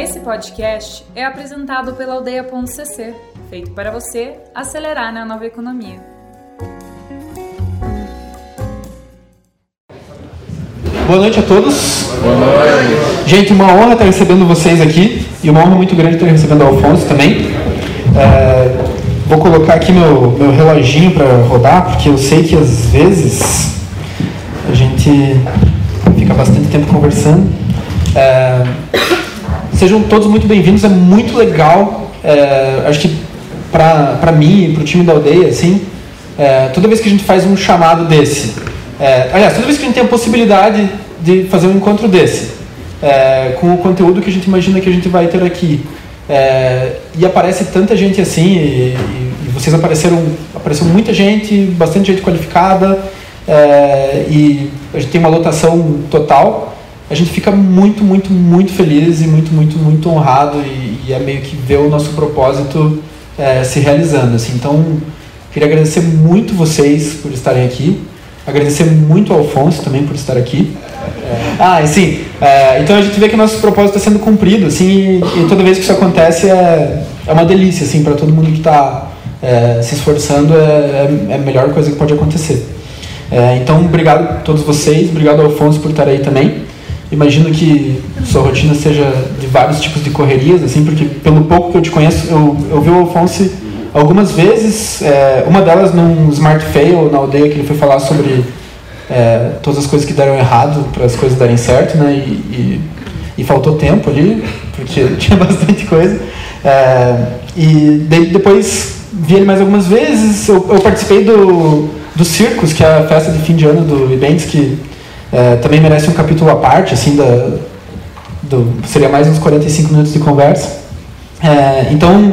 Esse podcast é apresentado pela Aldeia.cc, feito para você acelerar na nova economia. Boa noite a todos. Boa noite. Gente, uma honra estar recebendo vocês aqui e uma honra muito grande estar recebendo o Alfonso também. É, vou colocar aqui meu, meu reloginho para rodar, porque eu sei que às vezes a gente fica bastante tempo conversando. É, sejam todos muito bem-vindos, é muito legal. É, acho que para mim e para o time da aldeia, assim, é, toda vez que a gente faz um chamado desse, é, aliás, toda vez que a gente tem a possibilidade de fazer um encontro desse, é, com o conteúdo que a gente imagina que a gente vai ter aqui, é, e aparece tanta gente assim, e, e, vocês apareceram, apareceu muita gente, bastante gente qualificada, é, e a gente tem uma lotação total, a gente fica muito, muito, muito feliz e muito, muito, muito honrado e, e é meio que ver o nosso propósito é, se realizando. Assim. Então, queria agradecer muito vocês por estarem aqui, agradecer muito ao Alfonso também por estar aqui. É, ah, sim. É, então a gente vê que o nosso propósito está sendo cumprido, assim, e, e, toda vez que isso acontece é, é uma delícia, assim, para todo mundo que está é, se esforçando, é, é, é, a melhor coisa que pode acontecer. É, então, obrigado a todos vocês, obrigado ao Alfonso por estar aí também. Imagino que sua rotina seja de vários tipos de correrias, assim, porque pelo pouco que eu te conheço, eu, eu vi o Alfonso algumas vezes, é, uma delas num Smart Fail na aldeia, que ele foi falar sobre é, todas as coisas que deram errado para as coisas darem certo, né? E, e, e, faltou tempo ali, porque tinha bastante coisa. É, e de, depois vi ele mais algumas vezes. Eu, eu, participei do, do Circus, que é a festa de fim de ano do Events, que é, também merece um capítulo à parte, assim, da, do, seria mais uns 45 minutos de conversa. É, então,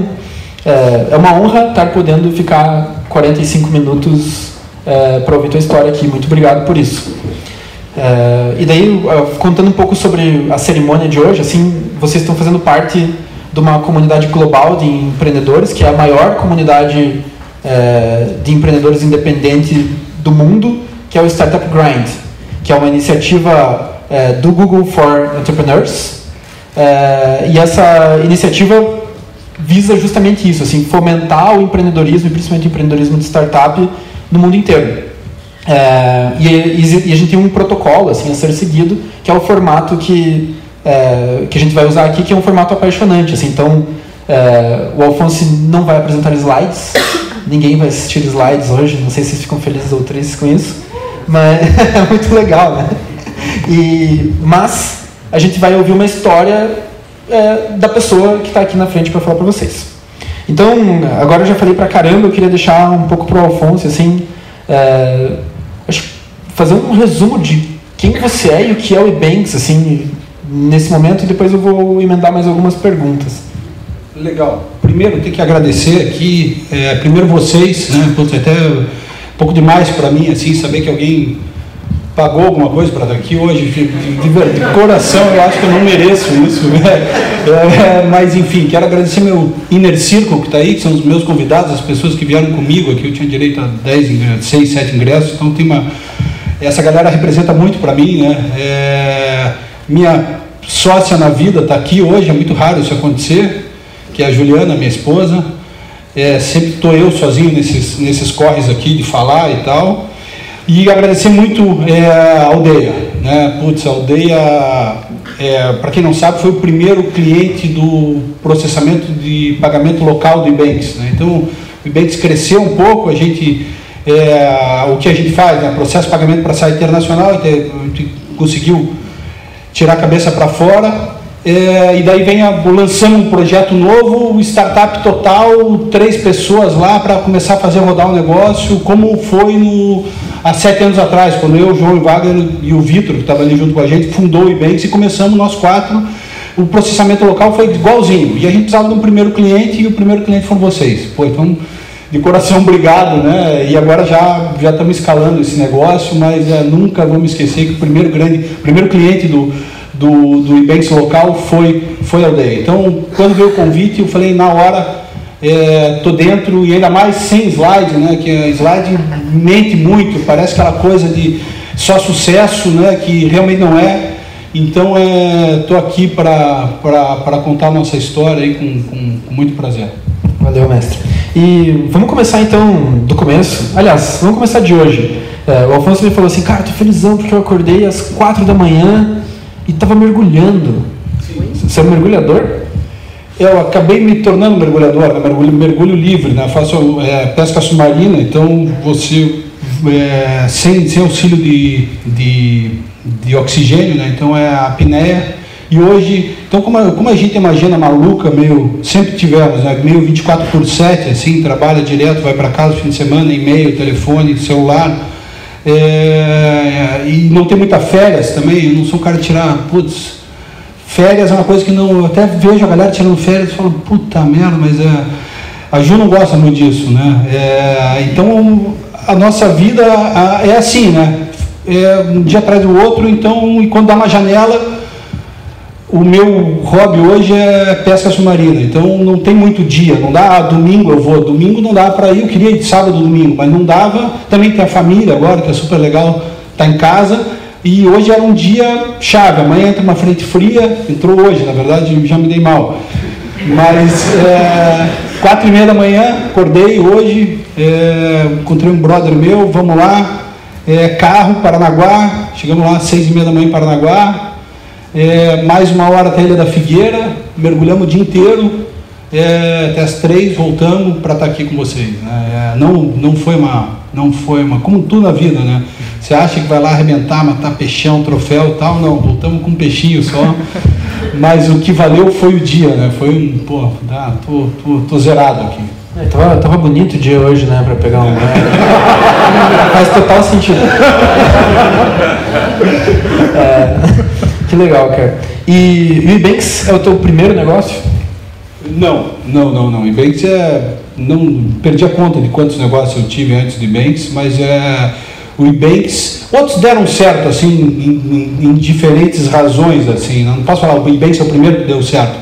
é, é, uma honra estar podendo ficar 45 minutos é, para ouvir tua história aqui. Muito obrigado por isso. É, e daí, contando um pouco sobre a cerimônia de hoje, assim, vocês estão fazendo parte de uma comunidade global de empreendedores, que é a maior comunidade é, de empreendedores independentes do mundo, que é o Startup Grind, que é uma iniciativa é, do Google for Entrepreneurs. É, e essa iniciativa visa justamente isso, assim, fomentar o empreendedorismo, e principalmente o empreendedorismo de startup, no mundo inteiro. É, e, e, a gente tem um protocolo assim, a ser seguido, que é o formato que, é, que a gente vai usar aqui, que é um formato apaixonante. Assim, então, é, o Alfonso não vai apresentar slides, ninguém vai assistir slides hoje, não sei se vocês ficam felizes ou tristes com isso, mas é muito legal, né? E, mas a gente vai ouvir uma história é, da pessoa que está aqui na frente para falar para vocês. Então, agora eu já falei pra caramba, eu queria deixar um pouco pro Alfonso, assim, é, fazer um resumo de quem você é e o que é o Ebanks, assim, nesse momento, e depois eu vou emendar mais algumas perguntas. Legal. Primeiro, tem que agradecer aqui, é, primeiro vocês, né, até pouco demais para mim, assim, saber que alguém pagou alguma coisa para estar aqui hoje, de, de, de, coração, eu acho que eu não mereço isso. Né? É, mas, enfim, quero agradecer meu Inner Circle que está aí, que são os meus convidados, as pessoas que vieram comigo aqui. Eu tinha direito a 10, 6, 7 ingressos, então tem uma. Essa galera representa muito para mim, né? É, minha sócia na vida está aqui hoje, é muito raro isso acontecer, que é a Juliana, minha esposa. É, sempre estou eu sozinho nesses, nesses corres aqui de falar e tal. E agradecer muito é, a aldeia. Né? Putz, a aldeia, é, para quem não sabe, foi o primeiro cliente do processamento de pagamento local do Ibanks. Né? Então, o Ibanks cresceu um pouco, a gente, é, o que a gente faz, né? processo de pagamento para sair internacional, a gente conseguiu tirar a cabeça para fora. É, e daí vem a, lançando um projeto novo, startup total, três pessoas lá para começar a fazer rodar o um negócio, como foi no, há sete anos atrás, quando eu, o João Wagner e o Vitor, que estava ali junto com a gente, fundou o Ibanks e começamos nós quatro. O processamento local foi igualzinho. E a gente precisava de um primeiro cliente e o primeiro cliente foram vocês. Pô, então, de coração, obrigado, né? E agora já, já estamos escalando esse negócio, mas é, nunca vamos esquecer que o primeiro grande, primeiro cliente do, do, do Ibanks local foi, foi a aldeia. Então, quando veio o convite, eu falei na hora, é, dentro e ainda mais sem slide, né? Que a slide mente muito, parece aquela coisa de só sucesso, né? Que realmente não é. Então, estou é, aqui para contar a nossa história aí com, com, com muito prazer. Valeu, mestre. E vamos começar então do começo. Aliás, vamos começar de hoje. É, o Alfonso me falou assim, cara, tô felizão porque eu acordei às quatro da manhã e estava mergulhando. Sim. Você é um mergulhador? Eu acabei me tornando mergulhador, né? mergulho, mergulho livre, né? faço é, pesca submarina, então você é, sem, sem auxílio de, de, de oxigênio, né? então é a apneia e hoje, então como a, como a gente imagina maluca, meio, sempre tivemos, né, meio 24 por 7, assim, trabalha direto, vai para casa fim de semana, e-mail, telefone, celular, é, e não tem muita férias também, eu não sou um cara de tirar, putz, férias é uma coisa que não, eu até vejo a galera tirando férias e falo, puta merda, mas é, a Ju não gosta muito disso, né, é, então a nossa vida é assim, né, é um dia atrás do outro, então, e quando dá uma janela o meu hobby hoje é pesca submarina, então não tem muito dia, não dá, ah, domingo eu vou, domingo não dá para ir, eu queria ir de sábado domingo, mas não dava, também tem a família agora, que é super legal, tá em casa, e hoje era um dia chave, amanhã entra uma frente fria, entrou hoje, na verdade já me dei mal, mas é, quatro e meia da manhã, acordei hoje, é, encontrei um brother meu, vamos lá, é, carro, Paranaguá, chegamos lá às seis e meia da manhã em Paranaguá, é, mais uma hora até a Ilha da Figueira, mergulhamos o dia inteiro, é, até as três voltamos para estar tá aqui com vocês. Né? É, não, não foi uma, não foi uma, como tudo na vida, né? Você acha que vai lá arrebentar, matar peixão, troféu e tal? Não, voltamos com um peixinho só. Mas o que valeu foi o dia, né? Foi um, pô, tá, tô, tô, tô zerado aqui. É, tava, tava bonito o dia hoje, né, para pegar um. Né? Faz total sentido. é. Que legal, cara. E o Ebanks é o teu primeiro negócio? Não, não, não, não. Ebanks é. Não perdi a conta de quantos negócios eu tive antes do Ebanks, mas é. O Ebanks, outros deram certo, assim, em, em, em diferentes razões, assim. Não posso falar, o Ebanks é o primeiro que deu certo.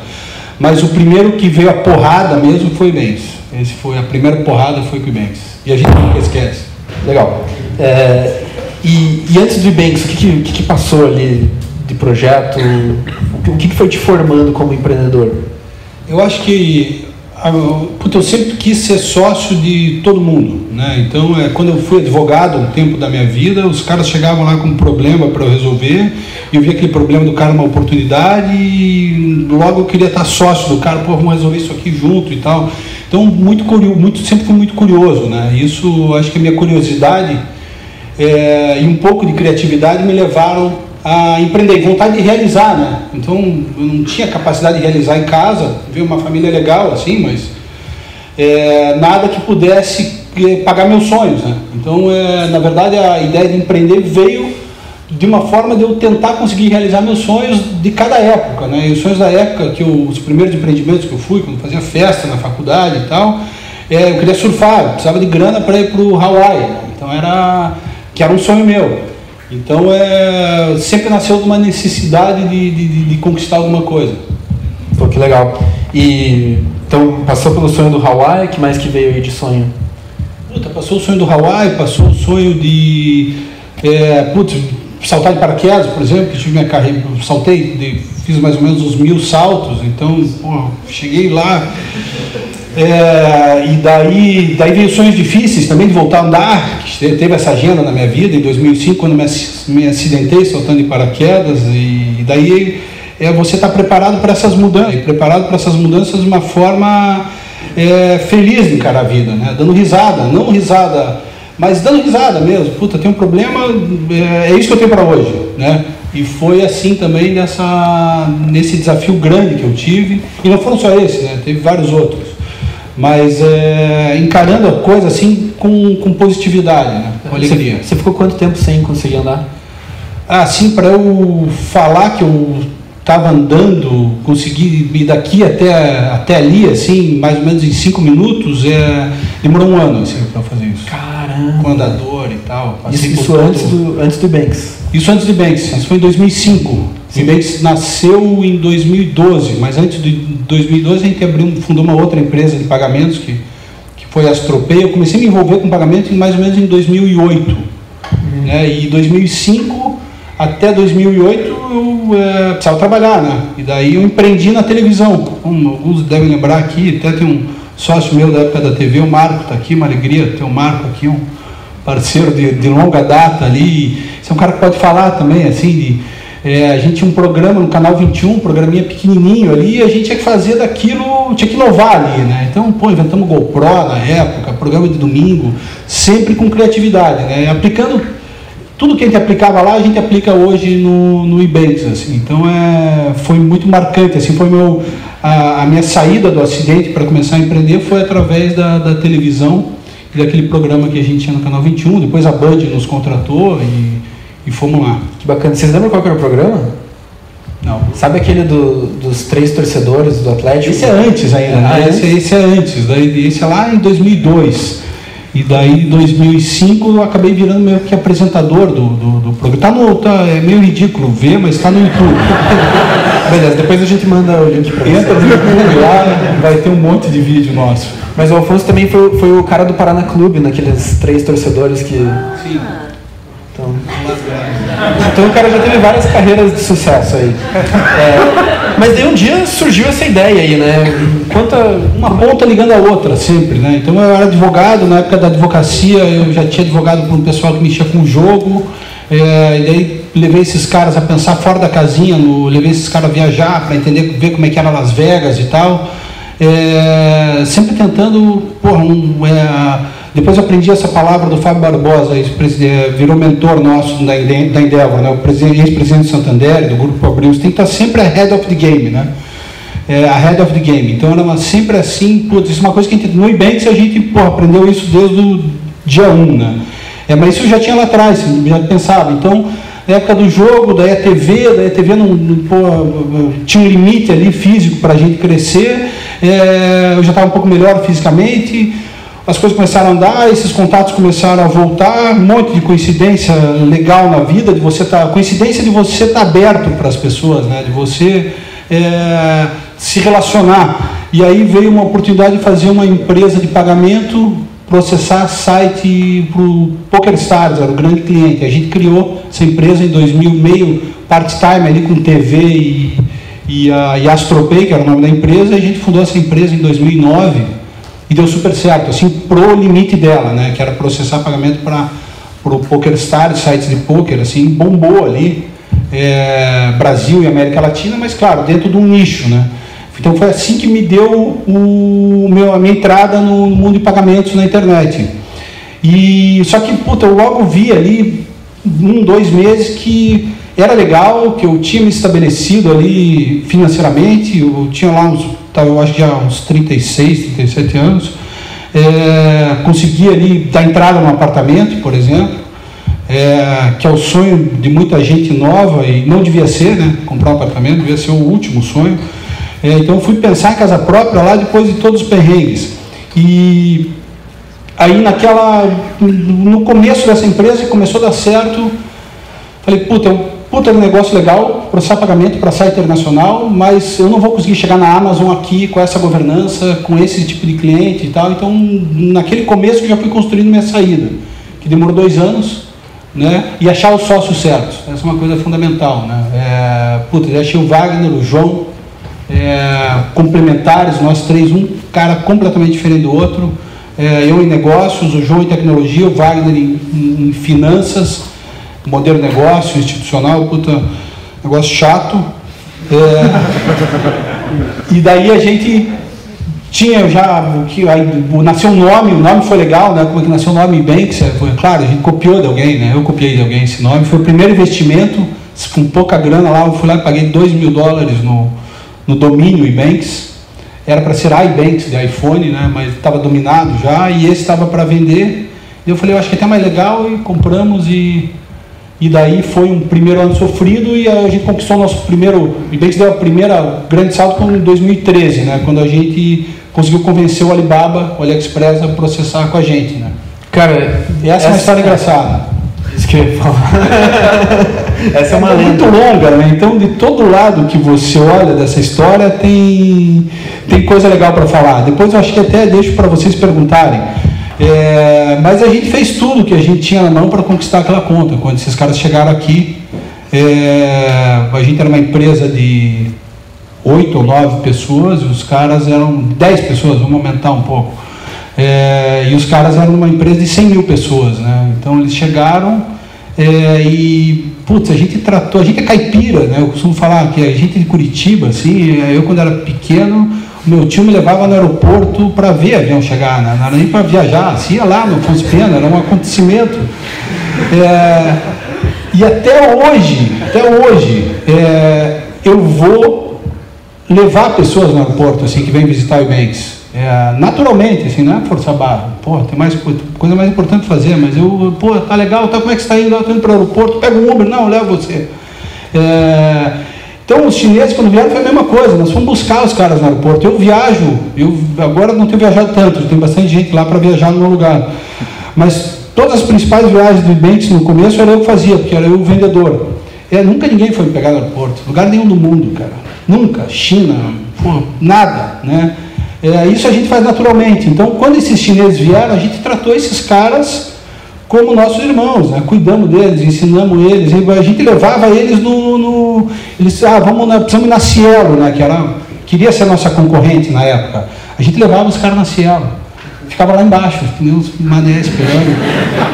Mas o primeiro que veio a porrada mesmo foi o Ebanks. Esse foi, a primeira porrada foi com o Ebanks. E a gente nunca esquece. Legal. É, e, e, antes do Ebanks, o que, que, que passou ali de projeto? O que foi te formando como empreendedor? Eu acho que puta, eu sempre quis ser sócio de todo mundo, né? Então, é, quando eu fui advogado no tempo da minha vida, os caras chegavam lá com um problema para eu resolver, eu via aquele problema do cara uma oportunidade e logo eu queria estar sócio do cara, pô, vamos resolver isso aqui junto e tal. Então, muito curioso, muito, sempre fui muito curioso, né? Isso, acho que a minha curiosidade é, e um pouco de criatividade me levaram a empreender, vontade de realizar, né? Então eu não tinha capacidade de realizar em casa, ver uma família legal assim, mas é, nada que pudesse é, pagar meus sonhos, né? Então, é, na verdade, a ideia de empreender veio de uma forma de eu tentar conseguir realizar meus sonhos de cada época, né? E os sonhos da época que eu, os primeiros empreendimentos que eu fui, quando fazia festa na faculdade e tal, é, eu queria surfar, eu precisava de grana para ir para o Hawaii, né? então era que era um sonho meu. Então é, sempre nasceu de uma necessidade de, de, de, conquistar alguma coisa. Pô, que legal. E então passou pelo sonho do Hawaii, que mais que veio aí de sonho? Puta, passou o sonho do Hawaii, passou o sonho de é, putz, saltar de paraquedas, por exemplo, que tive minha carreira, saltei, de, fiz mais ou menos uns mil saltos, então cheguei lá é, e daí, daí veio sonhos difíceis também de voltar a andar, que teve essa agenda na minha vida em 2005, quando me, me acidentei saltando de paraquedas, e, daí é, você está preparado para essas mudanças, preparado para essas mudanças de uma forma é, feliz de encarar a vida, né? dando risada, não risada, mas dando risada mesmo. Puta, tem um problema, é, é isso que eu tenho para hoje, né? E foi assim também nessa, nesse desafio grande que eu tive, e não foram só esse, né? Teve vários outros mas é, encarando a coisa assim com, com positividade, né? com alegria. Você, você ficou quanto tempo sem conseguir andar? Ah, sim, para eu falar que eu estava andando, consegui ir daqui até, até ali, assim, mais ou menos em cinco minutos, é, demorou um ano assim, para fazer isso. Caramba! Com andador e tal. Isso, isso antes, do, antes do Banks? Isso antes do Banks, isso foi em 2005. O Banks nasceu em 2012, mas antes de 2012 a gente abriu, fundou uma outra empresa de pagamentos que, que foi a Astropay. Eu comecei a me envolver com pagamento em mais ou menos em 2008. Uhum. Né? E em 2005 até 2008 eu é, precisava trabalhar, né? E daí eu empreendi na televisão. Como alguns devem lembrar aqui, até tem um sócio meu da época da TV, o Marco, está aqui, uma alegria ter o Marco aqui, um parceiro de, de longa data ali. Você é um cara que pode falar também, assim, de, é, a gente tinha um programa no canal 21, um programinha pequenininho ali, e a gente tinha que fazer daquilo, tinha que inovar ali, né? Então, pô, inventamos GoPro na época, programa de domingo, sempre com criatividade, né? Aplicando tudo que a gente aplicava lá, a gente aplica hoje no, no Ebanks, assim. Então, é, foi muito marcante, assim, foi meu, a, a minha saída do acidente para começar a empreender foi através da, da televisão e daquele programa que a gente tinha no Canal 21, depois a Band nos contratou e, e fomos lá. Que bacana. Vocês lembram qual era o programa? Não. Sabe aquele do, dos três torcedores do Atlético? Esse é antes ainda, né? Ah, esse, esse é antes, daí, esse é lá em 2002. E daí, em 2005, eu acabei virando meio que apresentador do, do, do programa. Tá no, tá, é meio ridículo ver, mas está no YouTube. Beleza, depois a gente manda o link pra Entra no. YouTube lá, vai ter um monte de vídeo nosso. Mas o Alfonso também foi, foi o cara do Paraná Clube, naqueles três torcedores que. Sim. Então, o cara já teve várias carreiras de sucesso aí. É, mas daí um dia surgiu essa ideia aí, né? Uma ponta ligando a outra sempre, né? Então eu era advogado, na época da advocacia eu já tinha advogado com um pessoal que mexia com o jogo, é, e daí levei esses caras a pensar fora da casinha, no, levei esses caras a viajar para entender, ver como é que era Las Vegas e tal. É, sempre tentando, porra, um, é, depois aprendi essa palavra do Fábio Barbosa, é, virou mentor nosso da, Ende- da Endeavor, né? o presidente- ex-presidente do Santander, do Grupo Abril, você tem que estar sempre ahead of the game, né? É, ahead of the game. Então era sempre assim, putz, isso é uma coisa que a gente, no Ebanks a gente porra, aprendeu isso desde o dia 1, né? É, mas isso eu já tinha lá atrás, já pensava. Então, na época do jogo, daí a TV, daí a TV não, não, pô, tinha um limite ali físico para a gente crescer, é, eu já estava um pouco melhor fisicamente, as coisas começaram a andar, esses contatos começaram a voltar, um monte de coincidência legal na vida, de você estar, coincidência de você estar aberto para as pessoas, né? de você é, se relacionar. E aí veio uma oportunidade de fazer uma empresa de pagamento, processar site para o PokerStars, era o grande cliente. A gente criou essa empresa em 2000, meio part-time ali com TV e, e a e Astropay, que era o nome da empresa, e a gente fundou essa empresa em 2009 e deu super certo, assim, pro limite dela, né, que era processar pagamento para o PokerStars, sites de poker, assim, bombou ali, é, Brasil e América Latina, mas claro, dentro de um nicho, né. Então foi assim que me deu o meu, a minha entrada no mundo de pagamentos na internet. E só que puta, eu logo vi ali um, dois meses que era legal, que eu tinha me estabelecido ali financeiramente, eu tinha lá uns, tá, eu acho que já uns 36, 37 anos, é, consegui ali dar entrada num apartamento, por exemplo, é, que é o sonho de muita gente nova e não devia ser, né? Comprar um apartamento devia ser o último sonho. É, então eu fui pensar em casa própria lá depois de todos os perrengues. E aí naquela no começo dessa empresa começou a dar certo, falei, puta, é um puta negócio legal, processar pagamento para site internacional, mas eu não vou conseguir chegar na Amazon aqui com essa governança, com esse tipo de cliente e tal. Então, naquele começo eu já fui construindo minha saída, que demorou dois anos, né? E achar os sócios certos. Essa é uma coisa fundamental, né? É, puta, eu achei o Wagner, o João, é, complementares, nós três, um cara completamente diferente do outro. É, eu em negócios, o João em tecnologia, o Wagner em, em, em finanças, modelo negócio, institucional, puta, negócio chato. É, e daí a gente tinha já, que, aí, nasceu um nome, o nome foi legal, né? Como é que nasceu o nome Banks? Foi, claro, a gente copiou de alguém, né? Eu copiei de alguém esse nome. Foi o primeiro investimento, com pouca grana lá, eu fui lá e paguei 2 mil dólares no, no domínio Ebanks. Era para ser iBanks de iPhone, né? Mas estava dominado já e esse estava para vender. E eu falei, eu acho que é até mais legal e compramos e e daí foi um primeiro ano sofrido e a gente conquistou o nosso primeiro. O Ebanks deu a primeira grande salto em 2013, né? Quando a gente conseguiu convencer o Alibaba, o AliExpress a processar com a gente, né? Cara, E essa, é uma história engraçada. Isso que eu ia falar. Essa é uma muito lenda. longa, né? Então, de todo lado que você olha dessa história, tem, tem coisa legal para falar. Depois eu acho que até deixo para vocês perguntarem. É, mas a gente fez tudo que a gente tinha na mão para conquistar aquela conta. Quando esses caras chegaram aqui, É, a gente era uma empresa de oito ou nove pessoas, e os caras eram dez pessoas, vamos aumentar um pouco. É, e os caras eram uma empresa de 100 mil pessoas, né? Então eles chegaram é, e, putz, a gente tratou, a gente é caipira, né? Eu costumo falar que a gente de Curitiba, assim, eu quando era pequeno, meu tio me levava no aeroporto para ver avião chegar, né? não era nem para viajar, assim, ia lá no Afonso Pena, era um acontecimento. É, e até hoje, até hoje, é, eu vou levar pessoas no aeroporto, assim, que vêm visitar o Banks. É, naturalmente, assim, não é forçar barra. Pô, tem mais coisa mais importante fazer, mas eu, pô, tá legal, tá, como é que está indo? Eu estou indo para o aeroporto, pega um Uber, não, eu levo você. É, então, os chineses, quando vieram, foi a mesma coisa. Nós fomos buscar os caras no aeroporto. Eu viajo, eu agora não tenho viajado tanto, tem bastante gente lá para viajar no meu lugar. Mas todas as principais viagens do Ibanks no começo era eu que fazia, porque era eu o vendedor. É, nunca ninguém foi me pegar no aeroporto, lugar nenhum do mundo, cara. Nunca. China, nada, né? É, isso a gente faz naturalmente. Então, quando esses chineses vieram, a gente tratou esses caras como nossos irmãos, né? cuidamos deles, ensinamos eles, a gente levava eles no. no eles, ah, vamos na, precisamos ir na Cielo, né? que era, queria ser nossa concorrente na época. A gente levava os caras na Cielo. Ficava lá embaixo, que nem os mané esperando.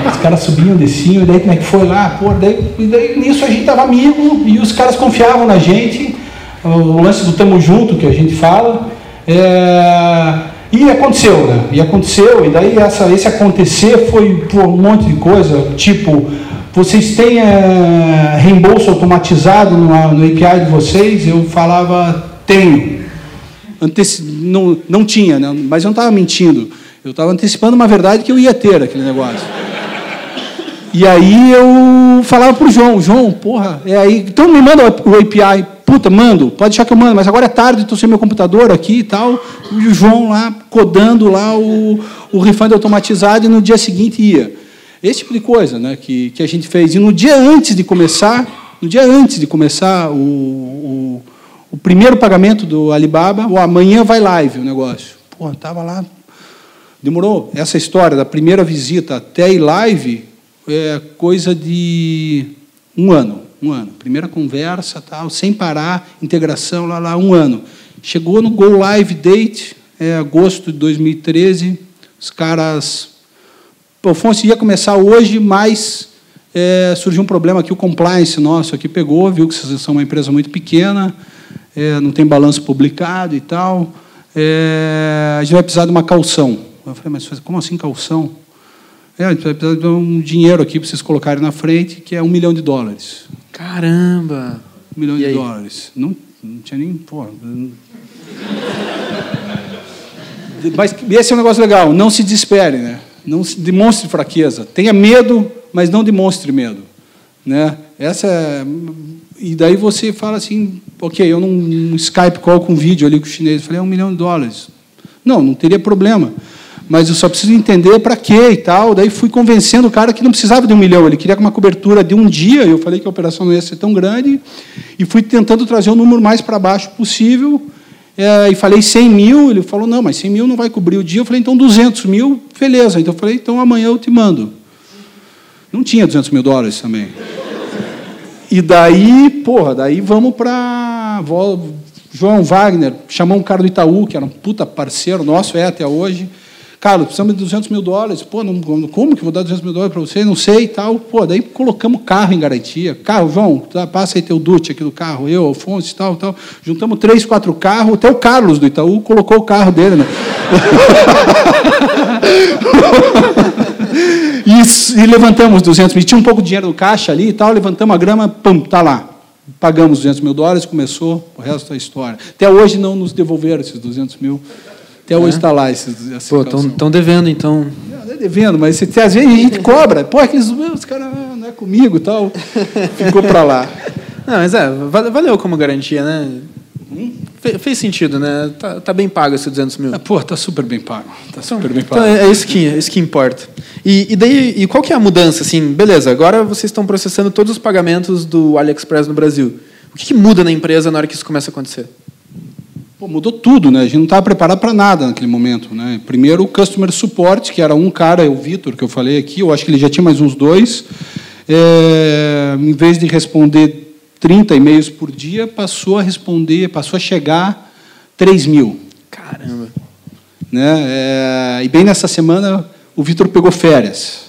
Os caras subiam, desciam, e daí como é que foi lá? Pô, daí, e daí nisso a gente estava amigo e os caras confiavam na gente. O lance do tamo junto que a gente fala. É, e aconteceu, né? E aconteceu, e daí essa, esse acontecer foi por um monte de coisa, tipo, vocês têm é, reembolso automatizado no, no API de vocês? Eu falava, tenho. Anteci não, não tinha, né? mas eu não estava mentindo. Eu estava antecipando uma verdade que eu ia ter aquele negócio. E aí eu falava para o João, João, porra, é aí, então me manda o API puta, mando, pode deixar que eu mando, mas agora é tarde, estou sem meu computador aqui e tal. E o João lá codando lá o, o refund automatizado e no dia seguinte ia. Esse tipo de coisa né, que, que a gente fez. E no dia antes de começar, no dia antes de começar o, o, o primeiro pagamento do Alibaba, o amanhã vai live o negócio. Pô, estava lá. Demorou essa história da primeira visita até ir live, é coisa de um ano um ano. Primeira conversa, tal, sem parar, integração, lá, lá, um ano. Chegou no Go Live Date, é, agosto de 2013, os caras. O Afonso ia começar hoje, mas é, surgiu um problema aqui, o compliance nosso aqui pegou, viu que vocês são uma empresa muito pequena, é, não tem balanço publicado e tal. É, a gente vai precisar de uma calção. Eu falei, mas como assim calção? É, a gente vai precisar de um dinheiro aqui para vocês colocarem na frente, que é um milhão de dólares. Caramba! Um milhão e de aí? dólares. Não, não tinha nem. Pô, mas esse é um negócio legal. Não se desespere, né? Não demonstre fraqueza. Tenha medo, mas não demonstre medo, né? Essa é... e daí você fala assim, ok, eu num Skype call com vídeo ali com o chinês, falei é um milhão de dólares. Não, não teria problema mas eu só preciso entender para quê e tal. Daí fui convencendo o cara que não precisava de um milhão, ele queria uma cobertura de um dia. Eu falei que a operação não ia ser tão grande e fui tentando trazer o número mais para baixo possível. É, e falei 100 mil, ele falou, não, mas 100 mil não vai cobrir o dia. Eu falei, então 200 mil, beleza. Então eu falei, então amanhã eu te mando. Não tinha 200 mil dólares também. E daí, porra, daí vamos para... João Wagner chamou um cara do Itaú, que era um puta parceiro nosso, é até hoje. Carlos, precisamos de 200 mil dólares. Pô, não, como que vou dar 200 mil dólares para você? Não sei e tal. Pô, daí colocamos carro em garantia. Carro, João, tá, passa aí teu dute aqui do carro. Eu, Alfonso e tal, tal. Juntamos três, quatro carros. Até o Carlos do Itaú colocou o carro dele. Né? e, e, levantamos 200 mil. Tinha um pouco de dinheiro no caixa ali e tal. Levantamos a grama, pum, tá lá. Pagamos 200 mil dólares, começou o resto da história. Até hoje não nos devolveram esses 200 mil até hoje está é? lá esse, esse Pô, estão devendo, então. Não, é devendo, mas se, às vezes a gente cobra. Pô, aqueles os caras ah, não é comigo e tal. Ficou para lá. Não, mas é, valeu como garantia, né? Hum? fez sentido, né? Tá, tá, bem pago esses 200 mil. Ah, pô, tá super bem pago. Tá então, super bem pago. Então é isso que, é isso que importa. E, e, daí, e qual que é a mudança? Assim, beleza, agora vocês estão processando todos os pagamentos do AliExpress no Brasil. O que, que muda na empresa na hora que isso começa a acontecer? Pô, mudou tudo, né? A gente não estava preparado para nada naquele momento, né? Primeiro o customer support, que era um cara, o Vitor, que eu falei aqui, eu acho que ele já tinha mais uns dois. É, em vez de responder 30 e-mails por dia, passou a responder, passou a chegar 3 mil. Caramba. Né? É, e bem nessa semana o Vitor pegou férias.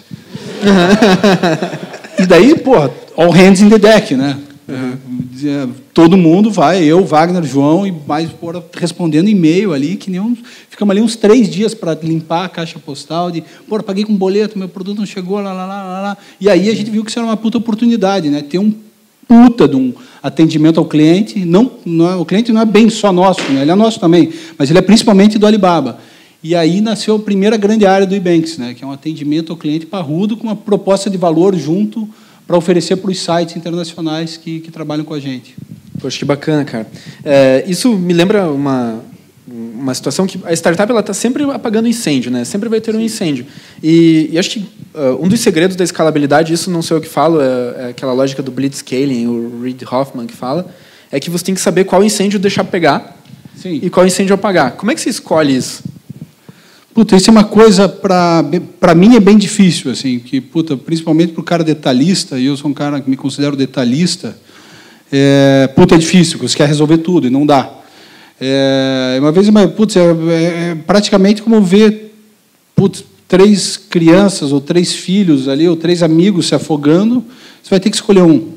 e daí, pô, all hands in the deck, né? Uhum. Todo mundo vai, eu, Wagner, João, e mais por respondendo e-mail ali, que nem uns, ficamos ali uns três dias para limpar a caixa postal, de, pô, paguei com boleto, meu produto não chegou, lá, lá, lá, lá. E aí a gente viu que isso era uma puta oportunidade, né? Ter um puta de um atendimento ao cliente, não, não é, o cliente não é bem só nosso, né? ele é nosso também, mas ele é principalmente do Alibaba. E aí nasceu a primeira grande área do Ebanks, né? que é um atendimento ao cliente parrudo com uma proposta de valor junto para oferecer para os sites internacionais que, que trabalham com a gente. Poxa, que bacana, cara. É, isso me lembra uma, uma situação que a startup ela está sempre apagando incêndio, né? Sempre vai ter um incêndio. E, e acho que uh, um dos segredos da escalabilidade, isso não sei o que falo, é, é aquela lógica do blitzscaling, o Reid Hoffman que fala, é que você tem que saber qual incêndio deixar pegar Sim. e qual incêndio apagar. Como é que você escolhe isso? Puta, isso é uma coisa, para mim, é bem difícil, assim, que, puta, principalmente para o cara detalhista, e eu sou um cara que me considero detalhista, é, puta, é difícil, você quer resolver tudo e não dá. É, uma vez, putz, é, é, praticamente como ver putz, três crianças ou três filhos ali, ou três amigos se afogando, você vai ter que escolher um.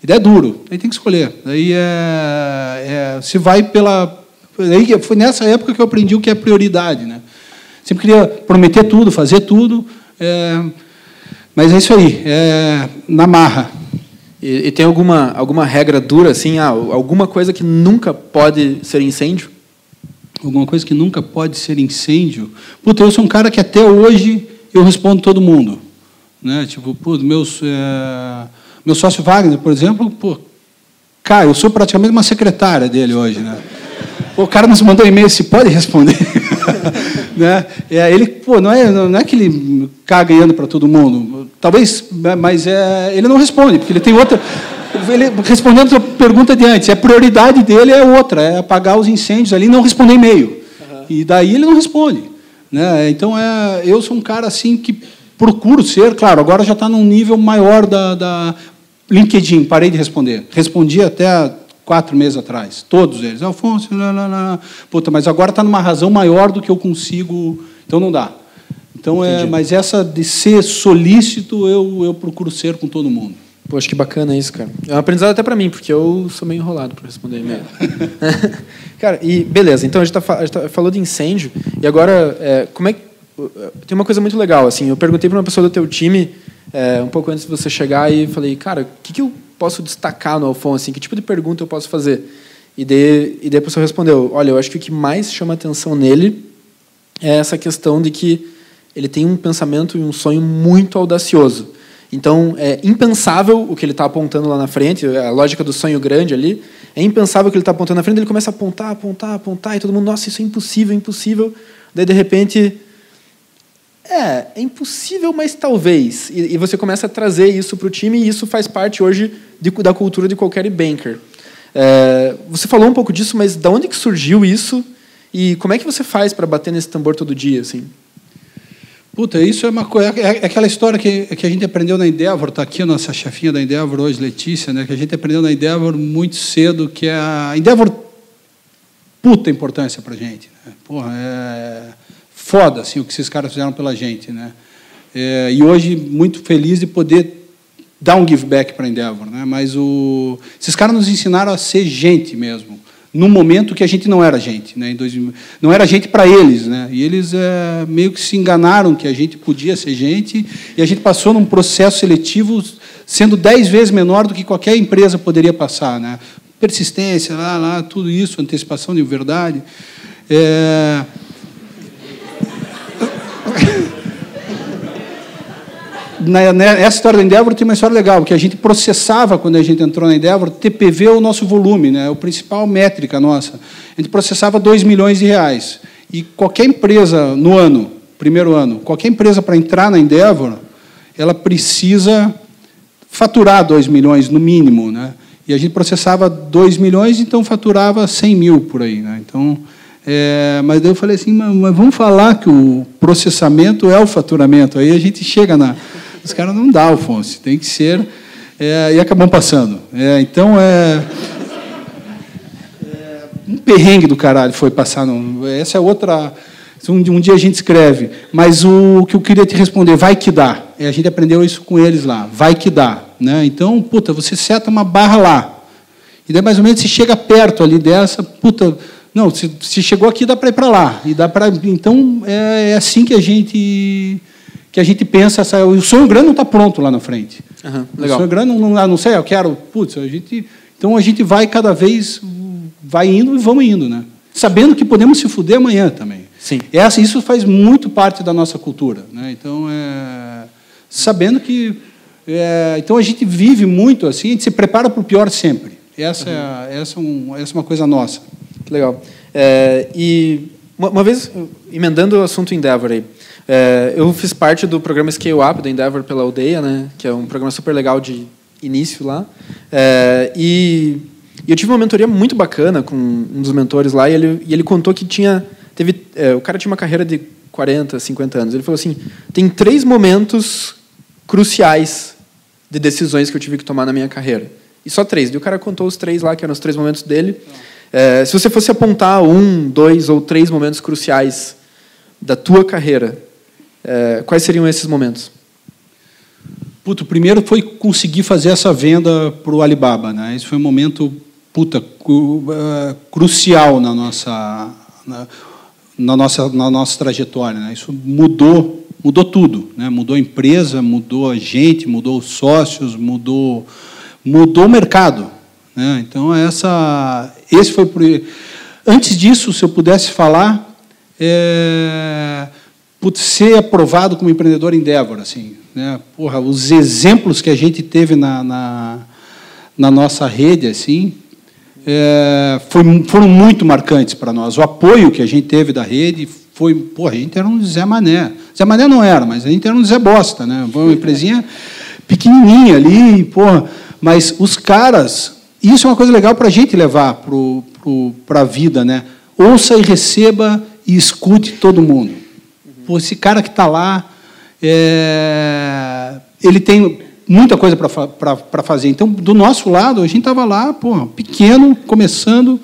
E daí é duro, aí tem que escolher. Daí é, é, se vai pela. Aí foi nessa época que eu aprendi o que é prioridade, né? Sempre queria prometer tudo, fazer tudo. É, mas é isso aí, é na marra. E, e, tem alguma, alguma regra dura, assim, ah, alguma coisa que nunca pode ser incêndio? Alguma coisa que nunca pode ser incêndio? Puta, eu sou um cara que até hoje eu respondo todo mundo. Né? Tipo, pô, meus, é, meu sócio Wagner, por exemplo, pô, cara, eu sou praticamente uma secretária dele hoje. Né? o cara nos mandou um e-mail, se pode responder? né? É, ele, pô, não é, não é que ele caga e anda para todo mundo. Talvez, né, mas é, ele não responde, porque ele tem outra. Ele, respondendo a pergunta de antes, a prioridade dele é outra, é apagar os incêndios ali e não responder e-mail. Uhum. E daí ele não responde. Né? Então, é, eu sou um cara assim que procuro ser, claro, agora já está num nível maior da, da LinkedIn, parei de responder. Respondi até quatro meses atrás. Todos eles. Alfonso, lá, lá, lá. Puta, mas agora está numa razão maior do que eu consigo. Então não dá. Então é, mas essa de ser solícito eu, eu procuro ser com todo mundo. Poxa, que bacana isso, cara. É um aprendizado até para mim, porque eu sou meio enrolado para responder e-mail. cara, e beleza, então a gente, tá, a gente tá, falou de incêndio, e agora, é, como é que. Tem uma coisa muito legal, assim, eu perguntei para uma pessoa do teu time, é, um pouco antes de você chegar, e falei, cara, o que, que eu posso destacar no Alfonso? Assim, que tipo de pergunta eu posso fazer? E daí, e daí a pessoa respondeu: Olha, eu acho que o que mais chama atenção nele é essa questão de que ele tem um pensamento e um sonho muito audacioso. Então, é impensável o que ele está apontando lá na frente, a lógica do sonho grande ali, é impensável o que ele está apontando na frente, ele começa a apontar, apontar, apontar, e todo mundo, nossa, isso é impossível, impossível. Daí, de repente, é, é impossível, mas talvez. E, e você começa a trazer isso para o time, e isso faz parte hoje de, da cultura de qualquer banker. É, você falou um pouco disso, mas da onde que surgiu isso? E como é que você faz para bater nesse tambor todo dia, assim? Puta, isso é uma coisa. É, é aquela história que, que a gente aprendeu na Endeavor, está aqui a nossa chefinha da Endeavor hoje, Letícia, né? Que a gente aprendeu na Endeavor muito cedo, que é a Endeavor puta importância para gente. Né? Porra, é foda assim, o que esses caras fizeram pela gente. Né? É, e hoje, muito feliz de poder dar um give back para a Endeavor. Né? Mas o, esses caras nos ensinaram a ser gente mesmo, num momento que a gente não era gente. Né? não era gente para eles. Né? E eles é, meio que se enganaram que a gente podia ser gente, e a gente passou num processo seletivo sendo dez vezes menor do que qualquer empresa poderia passar. Né? Persistência, lá, lá, tudo isso, antecipação de verdade. É, na, nessa história da Endeavor tem uma história legal, porque a gente processava, quando a gente entrou na Endeavor, TPV é o nosso volume, né, é o principal métrica nossa. A gente processava 2 milhões de reais. E qualquer empresa no ano, primeiro ano, qualquer empresa para entrar na Endeavor, ela precisa faturar 2 milhões no mínimo. Né? E a gente processava 2 milhões, então faturava 100 mil por aí. Né? Então, é, mas daí eu falei assim, mas, mas, vamos falar que o processamento é o faturamento. Aí a gente chega na. Os caras não dá, Alfonso, tem que ser. É, e acabamos passando. É, então, é, é, um perrengue do caralho foi passar. No, essa é outra. Um, um, dia a gente escreve, mas o, que eu queria te responder, vai que dá. É, a gente aprendeu isso com eles lá, vai que dá. Né? Então, puta, você seta uma barra lá. E daí, mais ou menos, se chega perto ali dessa, puta, não, se, se chegou aqui, dá para ir para lá. E dá para. Então, é, é, assim que a gente que a gente pensa. Essa, o sonho grande não está pronto lá na frente. Uhum, legal. O sonho grande, não, não, não sei, eu quero. Putz, a gente. Então, a gente vai cada vez. Vai indo e vamos indo, né? Sabendo que podemos se fuder amanhã também. Sim. Essa, isso faz muito parte da nossa cultura. Né? Então, é, sabendo que. É, então, a gente vive muito assim, a gente se prepara para o pior sempre. Essa, uhum. é, essa, é um, essa é uma coisa nossa. Legal. É, e uma, uma, vez, emendando o assunto Endeavor aí, é, eu fiz parte do programa Scale Up da Endeavor pela Aldeia, né, que é um programa super legal de início lá. É, e, e, eu tive uma mentoria muito bacana com um dos mentores lá, e ele, e ele contou que tinha. Teve, é, o cara tinha uma carreira de 40, 50 anos. Ele falou assim: tem três momentos cruciais de decisões que eu tive que tomar na minha carreira. E só três. E o cara contou os três lá, que eram os três momentos dele. É, se você fosse apontar um, dois ou três momentos cruciais da tua carreira, é, quais seriam esses momentos? Puto, o primeiro foi conseguir fazer essa venda para o Alibaba. Né? Esse foi um momento puta, cru, uh, crucial na nossa, na, na, nossa, na nossa trajetória. Né? Isso mudou, mudou tudo. Né? Mudou a empresa, mudou a gente, mudou os sócios, mudou mudou o mercado. Né? Então, essa, esse foi. Antes disso, se eu pudesse falar, é, ser aprovado como empreendedor Endeavor. Assim, né? Porra, os exemplos que a gente teve na, na, na nossa rede assim, é, foi, foram muito marcantes para nós. O apoio que a gente teve da rede foi. Porra, a gente era um Zé Mané. Zé Mané não era, mas a gente era um Zé Bosta. Né? Foi uma empresinha pequenininha ali, porra mas os caras, isso é uma coisa legal para a gente levar para a vida, né? Ouça e receba e escute todo mundo. Pô, esse cara que está lá, é, ele tem muita coisa para fazer. Então, do nosso lado, a gente estava lá, pô, pequeno, começando.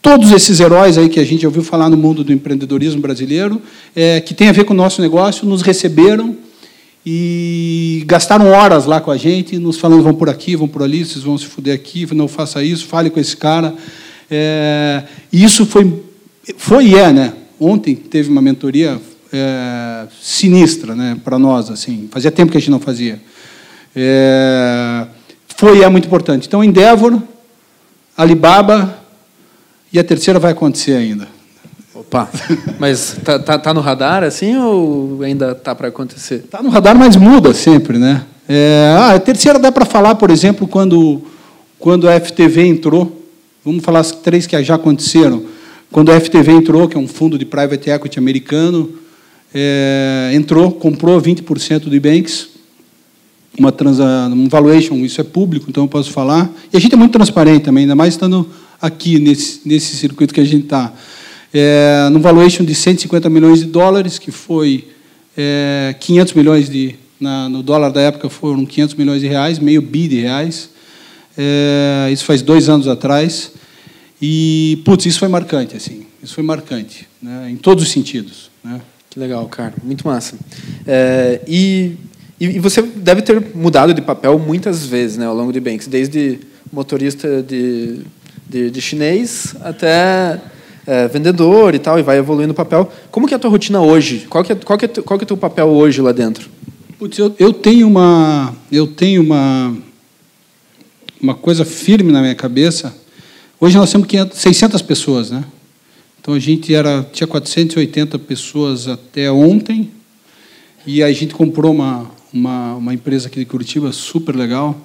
Todos esses heróis aí que a gente ouviu falar no mundo do empreendedorismo brasileiro, é, que tem a ver com o nosso negócio, nos receberam e gastaram horas lá com a gente, nos falando, vão por aqui, vão por ali, vocês vão se fuder aqui, não faça isso, fale com esse cara. É, e isso foi, foi e é, né? Ontem teve uma mentoria é, sinistra né, para nós, assim, fazia tempo que a gente não fazia. É, foi e é muito importante. Então, Endeavor, Alibaba, e a terceira vai acontecer ainda. Opa, mas tá, tá, tá, no radar assim ou ainda tá para acontecer? Tá no radar, mas muda sempre, né? É, ah, a terceira dá para falar, por exemplo, quando quando a FTV entrou. Vamos falar as três que já aconteceram. Quando a FTV entrou, que é um fundo de private equity americano, é, entrou, comprou 20% do Ebanks, uma transa, um valuation, isso é público, então eu posso falar. E a gente é muito transparente também, ainda mais estando aqui nesse, nesse circuito que a gente está é, num valuation de 150 milhões de dólares, que foi é, 500 milhões de na, no dólar da época foram 500 milhões de reais, meio bi de reais. É, isso faz dois anos atrás. E, putz, isso foi marcante, assim. Isso foi marcante, né, em todos os sentidos. Né. Que legal, cara. Muito massa. É, e, e você deve ter mudado de papel muitas vezes né, ao longo de Banks, desde motorista de, de, de chinês até é, vendedor e tal, e vai evoluindo o papel. Como que é a tua rotina hoje? Qual que é, qual que é, qual que é o teu papel hoje lá dentro? Putz, eu, eu tenho uma eu tenho uma uma coisa firme na minha cabeça. Hoje nós temos 500, 600 pessoas, né? Então a gente era tinha 480 pessoas até ontem e a gente comprou uma uma, uma empresa aqui de Curitiba super legal